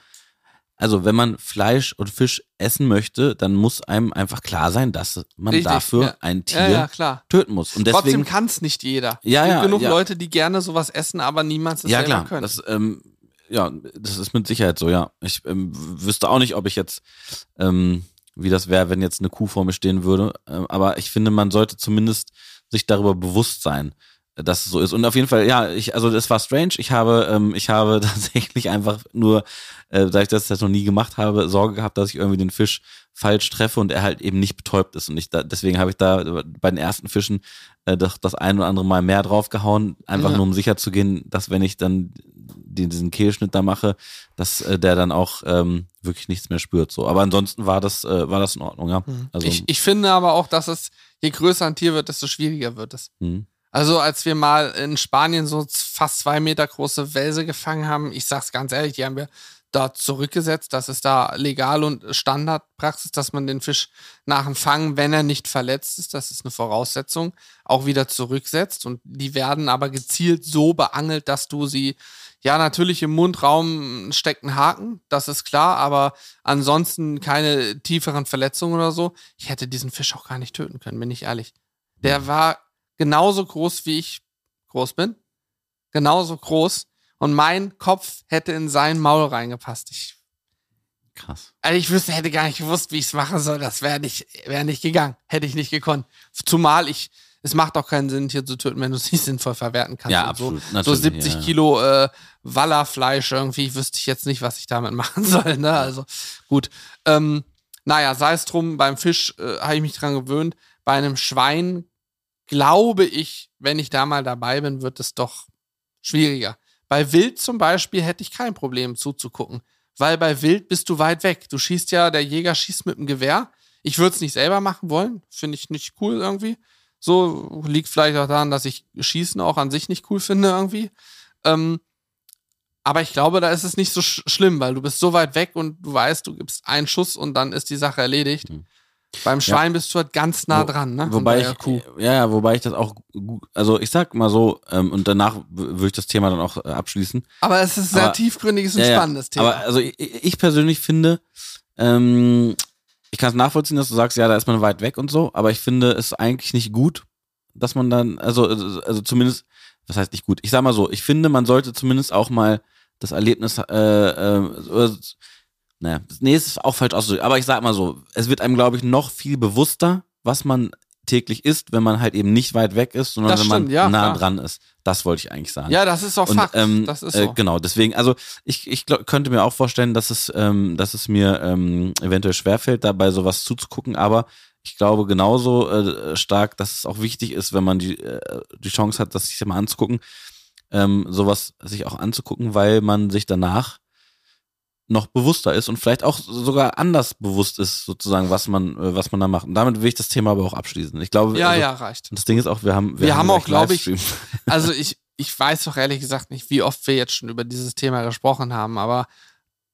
also wenn man Fleisch und Fisch essen möchte, dann muss einem einfach klar sein, dass man Richtig, dafür ja. ein Tier ja, ja, klar. töten muss. Und Trotzdem deswegen, kann es nicht jeder. Ja, es gibt ja, genug. Leute, die gerne sowas essen, aber niemand es ja selber klar, können. das, ähm, ja, das ist mit Sicherheit so, ja. Ich ähm, wüsste auch nicht, ob ich jetzt, ähm, wie das wäre, wenn jetzt eine Kuh vor mir stehen würde. Ähm, aber ich finde, man sollte zumindest sich darüber bewusst sein, dass es so ist. Und auf jeden Fall, ja, ich, also das war strange. Ich habe, ähm, ich habe tatsächlich einfach nur, äh, da ich das jetzt noch nie gemacht habe, Sorge gehabt, dass ich irgendwie den Fisch falsch treffe und er halt eben nicht betäubt ist. Und ich da, deswegen habe ich da bei den ersten Fischen äh, das, das ein oder andere Mal mehr draufgehauen, einfach Ja. nur um sicher zu gehen, dass wenn ich dann den, diesen Kehlschnitt da mache, dass äh, der dann auch ähm, wirklich nichts mehr spürt. So. Aber ansonsten war das, äh, war das in Ordnung, ja. Also, Mhm. ich, ich finde aber auch, dass es, je größer ein Tier wird, desto schwieriger wird es. hm. Also als wir mal in Spanien so fast zwei Meter große Welse gefangen haben, ich sag's ganz ehrlich, die haben wir da zurückgesetzt. Das ist da legal und Standardpraxis, dass man den Fisch nach dem Fangen, wenn er nicht verletzt ist, das ist eine Voraussetzung, auch wieder zurücksetzt. Und die werden aber gezielt so beangelt, dass du sie, ja, natürlich im Mundraum steckt ein Haken, das ist klar, aber ansonsten keine tieferen Verletzungen oder so. Ich hätte diesen Fisch auch gar nicht töten können, bin ich ehrlich. Der war genauso groß, wie ich groß bin. Genauso groß. Und mein Kopf hätte in sein Maul reingepasst. Ich, krass. also ich wüsste, hätte gar nicht gewusst, wie ich es machen soll. Das wäre nicht, wäre nicht gegangen. Hätte ich nicht gekonnt. Zumal ich, es macht auch keinen Sinn, Tier zu töten, wenn du es nicht sinnvoll verwerten kannst. Ja, absolut. So, so Natürlich, 70 ja, ja. Kilo äh, Wallerfleisch irgendwie, wüsste ich jetzt nicht, was ich damit machen soll. Ne? Also gut. Ähm, naja, sei es drum, beim Fisch äh, habe ich mich dran gewöhnt. Bei einem Schwein glaube ich, wenn ich da mal dabei bin, wird es doch schwieriger. Bei Wild zum Beispiel hätte ich kein Problem zuzugucken, weil bei Wild bist du weit weg. Du schießt ja, der Jäger schießt mit dem Gewehr. Ich würde es nicht selber machen wollen, finde ich nicht cool irgendwie. So liegt vielleicht auch daran, dass ich Schießen auch an sich nicht cool finde irgendwie. Ähm, aber ich glaube, da ist es nicht so sch schlimm, weil du bist so weit weg und du weißt, du gibst einen Schuss und dann ist die Sache erledigt. Mhm. Beim Schwein bist du halt ganz nah dran, ne? Wobei ich, Kuh. ja, ja, wobei ich das auch, also ich sag mal so, ähm, und danach würde ich das Thema dann auch äh, abschließen. Aber es ist ein sehr Aber- tiefgründiges und Ja, ja. spannendes Thema. Aber also ich, ich persönlich finde, ähm, ich kann es nachvollziehen, dass du sagst, ja, da ist man weit weg und so, aber ich finde es eigentlich nicht gut, dass man dann, also, also zumindest, was heißt nicht gut? Ich sag mal so, ich finde, man sollte zumindest auch mal das Erlebnis, äh, äh, naja, nee, es ist auch falsch auszudrücken, aber ich sag mal so, es wird einem, glaube ich, noch viel bewusster, was man täglich isst, wenn man halt eben nicht weit weg ist, sondern Das wenn man stimmt, ja, nah klar. dran ist. Das wollte ich eigentlich sagen. ja, das ist auch Und, Fakt. ähm, das ist äh, so. genau, deswegen, also ich, ich glaub, könnte mir auch vorstellen, dass es, ähm, dass es mir ähm, eventuell schwerfällt, dabei sowas zuzugucken, aber ich glaube genauso äh, stark, dass es auch wichtig ist, wenn man die, äh, die Chance hat, das sich mal anzugucken, ähm, sowas sich auch anzugucken, weil man sich danach noch bewusster ist und vielleicht auch sogar anders bewusst ist, sozusagen, was man, äh, was man da macht. Und damit will ich das Thema aber auch abschließen. Ich glaube, ja, also, ja, reicht. das Ding ist auch, wir haben, Wir haben auch, gleich glaub ich. Also ich, ich weiß doch ehrlich gesagt nicht, wie oft wir jetzt schon über dieses Thema gesprochen haben, aber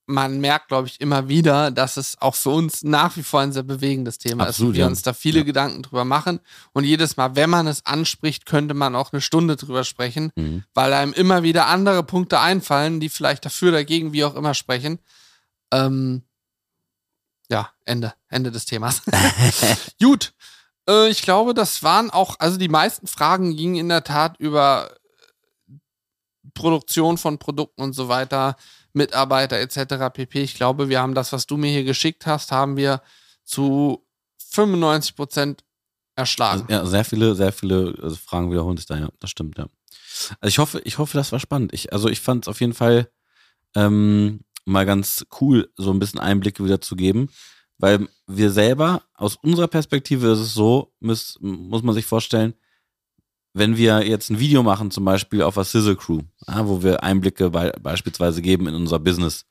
man merkt, glaube ich, immer wieder, dass es auch für uns nach wie vor ein sehr bewegendes Thema ist Absolut, und wir ja. uns da viele Ja. Gedanken drüber machen. Und jedes Mal, wenn man es anspricht, könnte man auch eine Stunde drüber sprechen, Mhm. weil einem immer wieder andere Punkte einfallen, die vielleicht dafür, dagegen, wie auch immer sprechen. Ähm, ja, Ende, Ende des Themas. Gut. Äh, ich glaube, das waren auch, also die meisten Fragen gingen in der Tat über Produktion von Produkten und so weiter, Mitarbeiter etc. pp. Ich glaube, wir haben das, was du mir hier geschickt hast, haben wir zu 95 Prozent erschlagen. Ja, sehr viele, sehr viele also Fragen wiederholen sich da, ja. Das stimmt, ja. Also ich hoffe, ich hoffe, das war spannend. Ich, also ich fand es auf jeden Fall ähm, mal ganz cool, so ein bisschen Einblicke wieder zu geben. Weil wir selber, aus unserer Perspektive ist es so, muss, muss man sich vorstellen, wenn wir jetzt ein Video machen, zum Beispiel auf der Sizzle Crew, ja, wo wir Einblicke bei, beispielsweise geben in unser Business,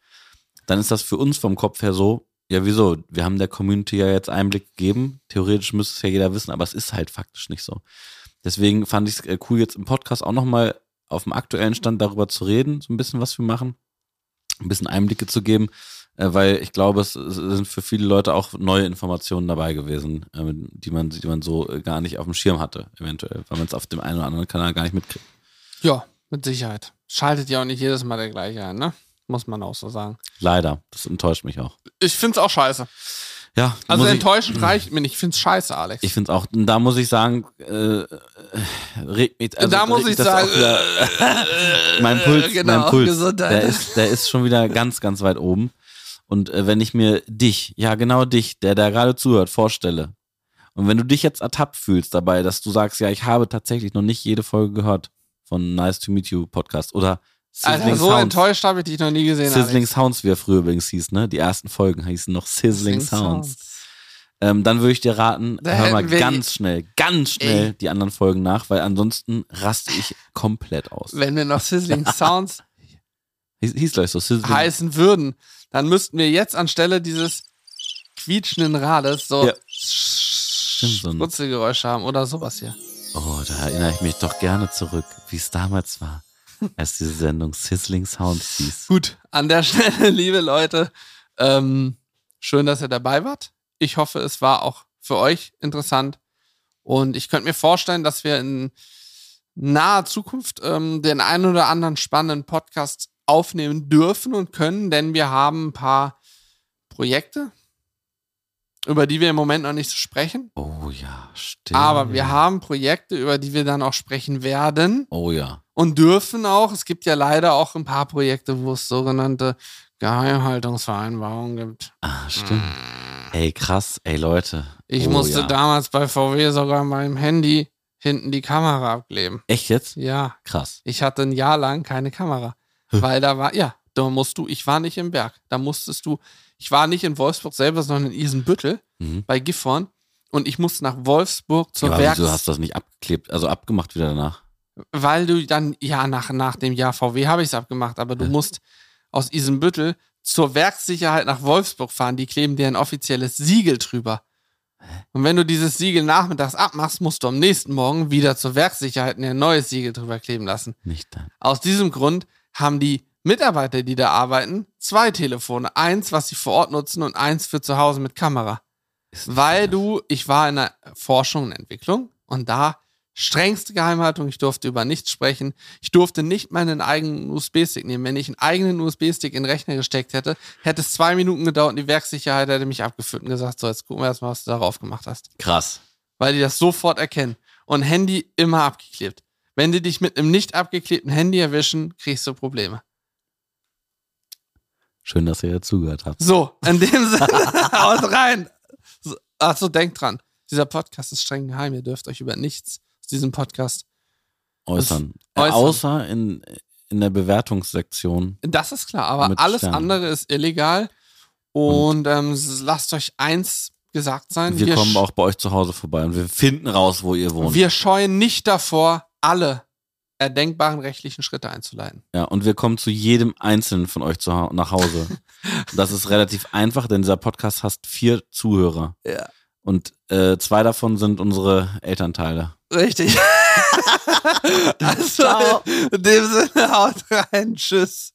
dann ist das für uns vom Kopf her so, ja, wieso? Wir haben der Community ja jetzt Einblick gegeben. Theoretisch müsste es ja jeder wissen, aber es ist halt faktisch nicht so. Deswegen fand ich es cool, jetzt im Podcast auch nochmal auf dem aktuellen Stand darüber zu reden, so ein bisschen was wir machen, ein bisschen Einblicke zu geben, äh, weil ich glaube, es, sind für viele Leute auch neue Informationen dabei gewesen, äh, die man, die man so äh, gar nicht auf dem Schirm hatte, eventuell, weil man es auf dem einen oder anderen Kanal gar nicht mitkriegt. Ja, mit Sicherheit. Schaltet ja auch nicht jedes Mal der gleiche ein, ne? Muss man auch so sagen. Leider, das enttäuscht mich auch. Ich find's auch scheiße. Ja, Also muss ich- enttäuschend reicht mir nicht. Ich find's scheiße, Alex. Ich finde es auch, da muss ich sagen, äh, regt mich, also Da muss ich sagen, wieder, mein Puls, genau, mein Puls, Gesundheit. der ist, der ist schon wieder ganz, ganz weit oben. Und äh, wenn ich mir dich, ja genau dich, der da gerade zuhört, vorstelle Und wenn du dich jetzt ertappt fühlst dabei, dass du sagst, ja, ich habe tatsächlich noch nicht jede Folge gehört von Nice to Meet You Podcast oder Sizzling Alter, so Sounds. enttäuscht habe ich dich noch nie gesehen. Sizzling Alex. Sounds, wie er früher übrigens hieß, ne? Die ersten Folgen hießen noch Sizzling, Sounds. Ähm, dann würde ich dir raten, Da hör mal ganz schnell, ganz schnell Ey. die anderen Folgen nach, weil ansonsten raste ich komplett aus. Wenn wir noch Sizzling Sounds Hieß, hieß gleich so, Sizzling. heißen würden, dann müssten wir jetzt anstelle dieses quietschenden Rades so Ja. haben oder sowas hier. Oh, da erinnere ich mich doch gerne zurück, wie es damals war, als diese Sendung Sizzling Sounds hieß. Gut, an der Stelle, liebe Leute, ähm, schön, dass ihr dabei wart. Ich hoffe, es war auch für euch interessant. Und ich könnte mir vorstellen, dass wir in naher Zukunft ähm, den einen oder anderen spannenden Podcast aufnehmen dürfen und können, denn wir haben ein paar Projekte, über die wir im Moment noch nicht so sprechen. Oh ja, stimmt. Aber wir haben Projekte, über die wir dann auch sprechen werden Oh ja. und dürfen auch. Es gibt ja leider auch ein paar Projekte, wo es sogenannte Geheimhaltungsvereinbarungen gibt. Ah, stimmt. Ey, krass. Ey, Leute. Ich oh, musste ja. damals bei VW sogar meinem Handy hinten die Kamera abkleben. Echt jetzt? Ja, Krass. ich hatte ein Jahr lang keine Kamera. Weil da war, ja, da musst du, ich war nicht im Berg. Da musstest du, ich war nicht in Wolfsburg selber, sondern in Isenbüttel Mhm. bei Gifhorn. Und ich musste nach Wolfsburg zur Ja, aber Werks... wieso hast du das nicht abgeklebt, also abgemacht wieder danach? Weil du dann, ja, nach, nach dem Jahr VW habe ich es abgemacht, aber du Ja. musst aus Isenbüttel zur Werkssicherheit nach Wolfsburg fahren. Die kleben dir ein offizielles Siegel drüber. Und wenn du dieses Siegel nachmittags abmachst, musst du am nächsten Morgen wieder zur Werkssicherheit ein neues Siegel drüber kleben lassen. Nicht dann. Aus diesem Grund haben die Mitarbeiter, die da arbeiten, zwei Telefone. Eins, was sie vor Ort nutzen und eins für zu Hause mit Kamera. Weil du, ich war in der Forschung und Entwicklung und da strengste Geheimhaltung, ich durfte über nichts sprechen. Ich durfte nicht meinen eigenen USB-Stick nehmen. Wenn ich einen eigenen USB-Stick in den Rechner gesteckt hätte, hätte es zwei Minuten gedauert und die Werkssicherheit hätte mich abgeführt und gesagt, so, jetzt gucken wir erstmal, was du darauf gemacht hast. Krass. Weil die das sofort erkennen. Und Handy immer abgeklebt. Wenn die dich mit einem nicht abgeklebten Handy erwischen, kriegst du Probleme. Schön, dass ihr dazugehört habt. So, in dem Sinne, haut rein. So, Achso, denkt dran. Dieser Podcast ist streng geheim. Ihr dürft euch über nichts aus diesem Podcast. Äußern. Äh, Äußern. außer in, in der Bewertungssektion. Das ist klar, aber alles Sternen. andere ist illegal. Und, ähm, s- lasst euch eins gesagt sein. Wir, kommen sch- auch bei euch zu Hause vorbei und wir finden raus, wo ihr wohnt. wir scheuen nicht davor, alle erdenkbaren rechtlichen Schritte einzuleiten. Ja, und wir kommen zu jedem einzelnen von euch zu, nach Hause. das ist relativ einfach, denn dieser Podcast hat vier Zuhörer. Ja. Und äh, zwei davon sind unsere Elternteile. Richtig. also, Ciao. in dem Sinne, haut rein. Tschüss.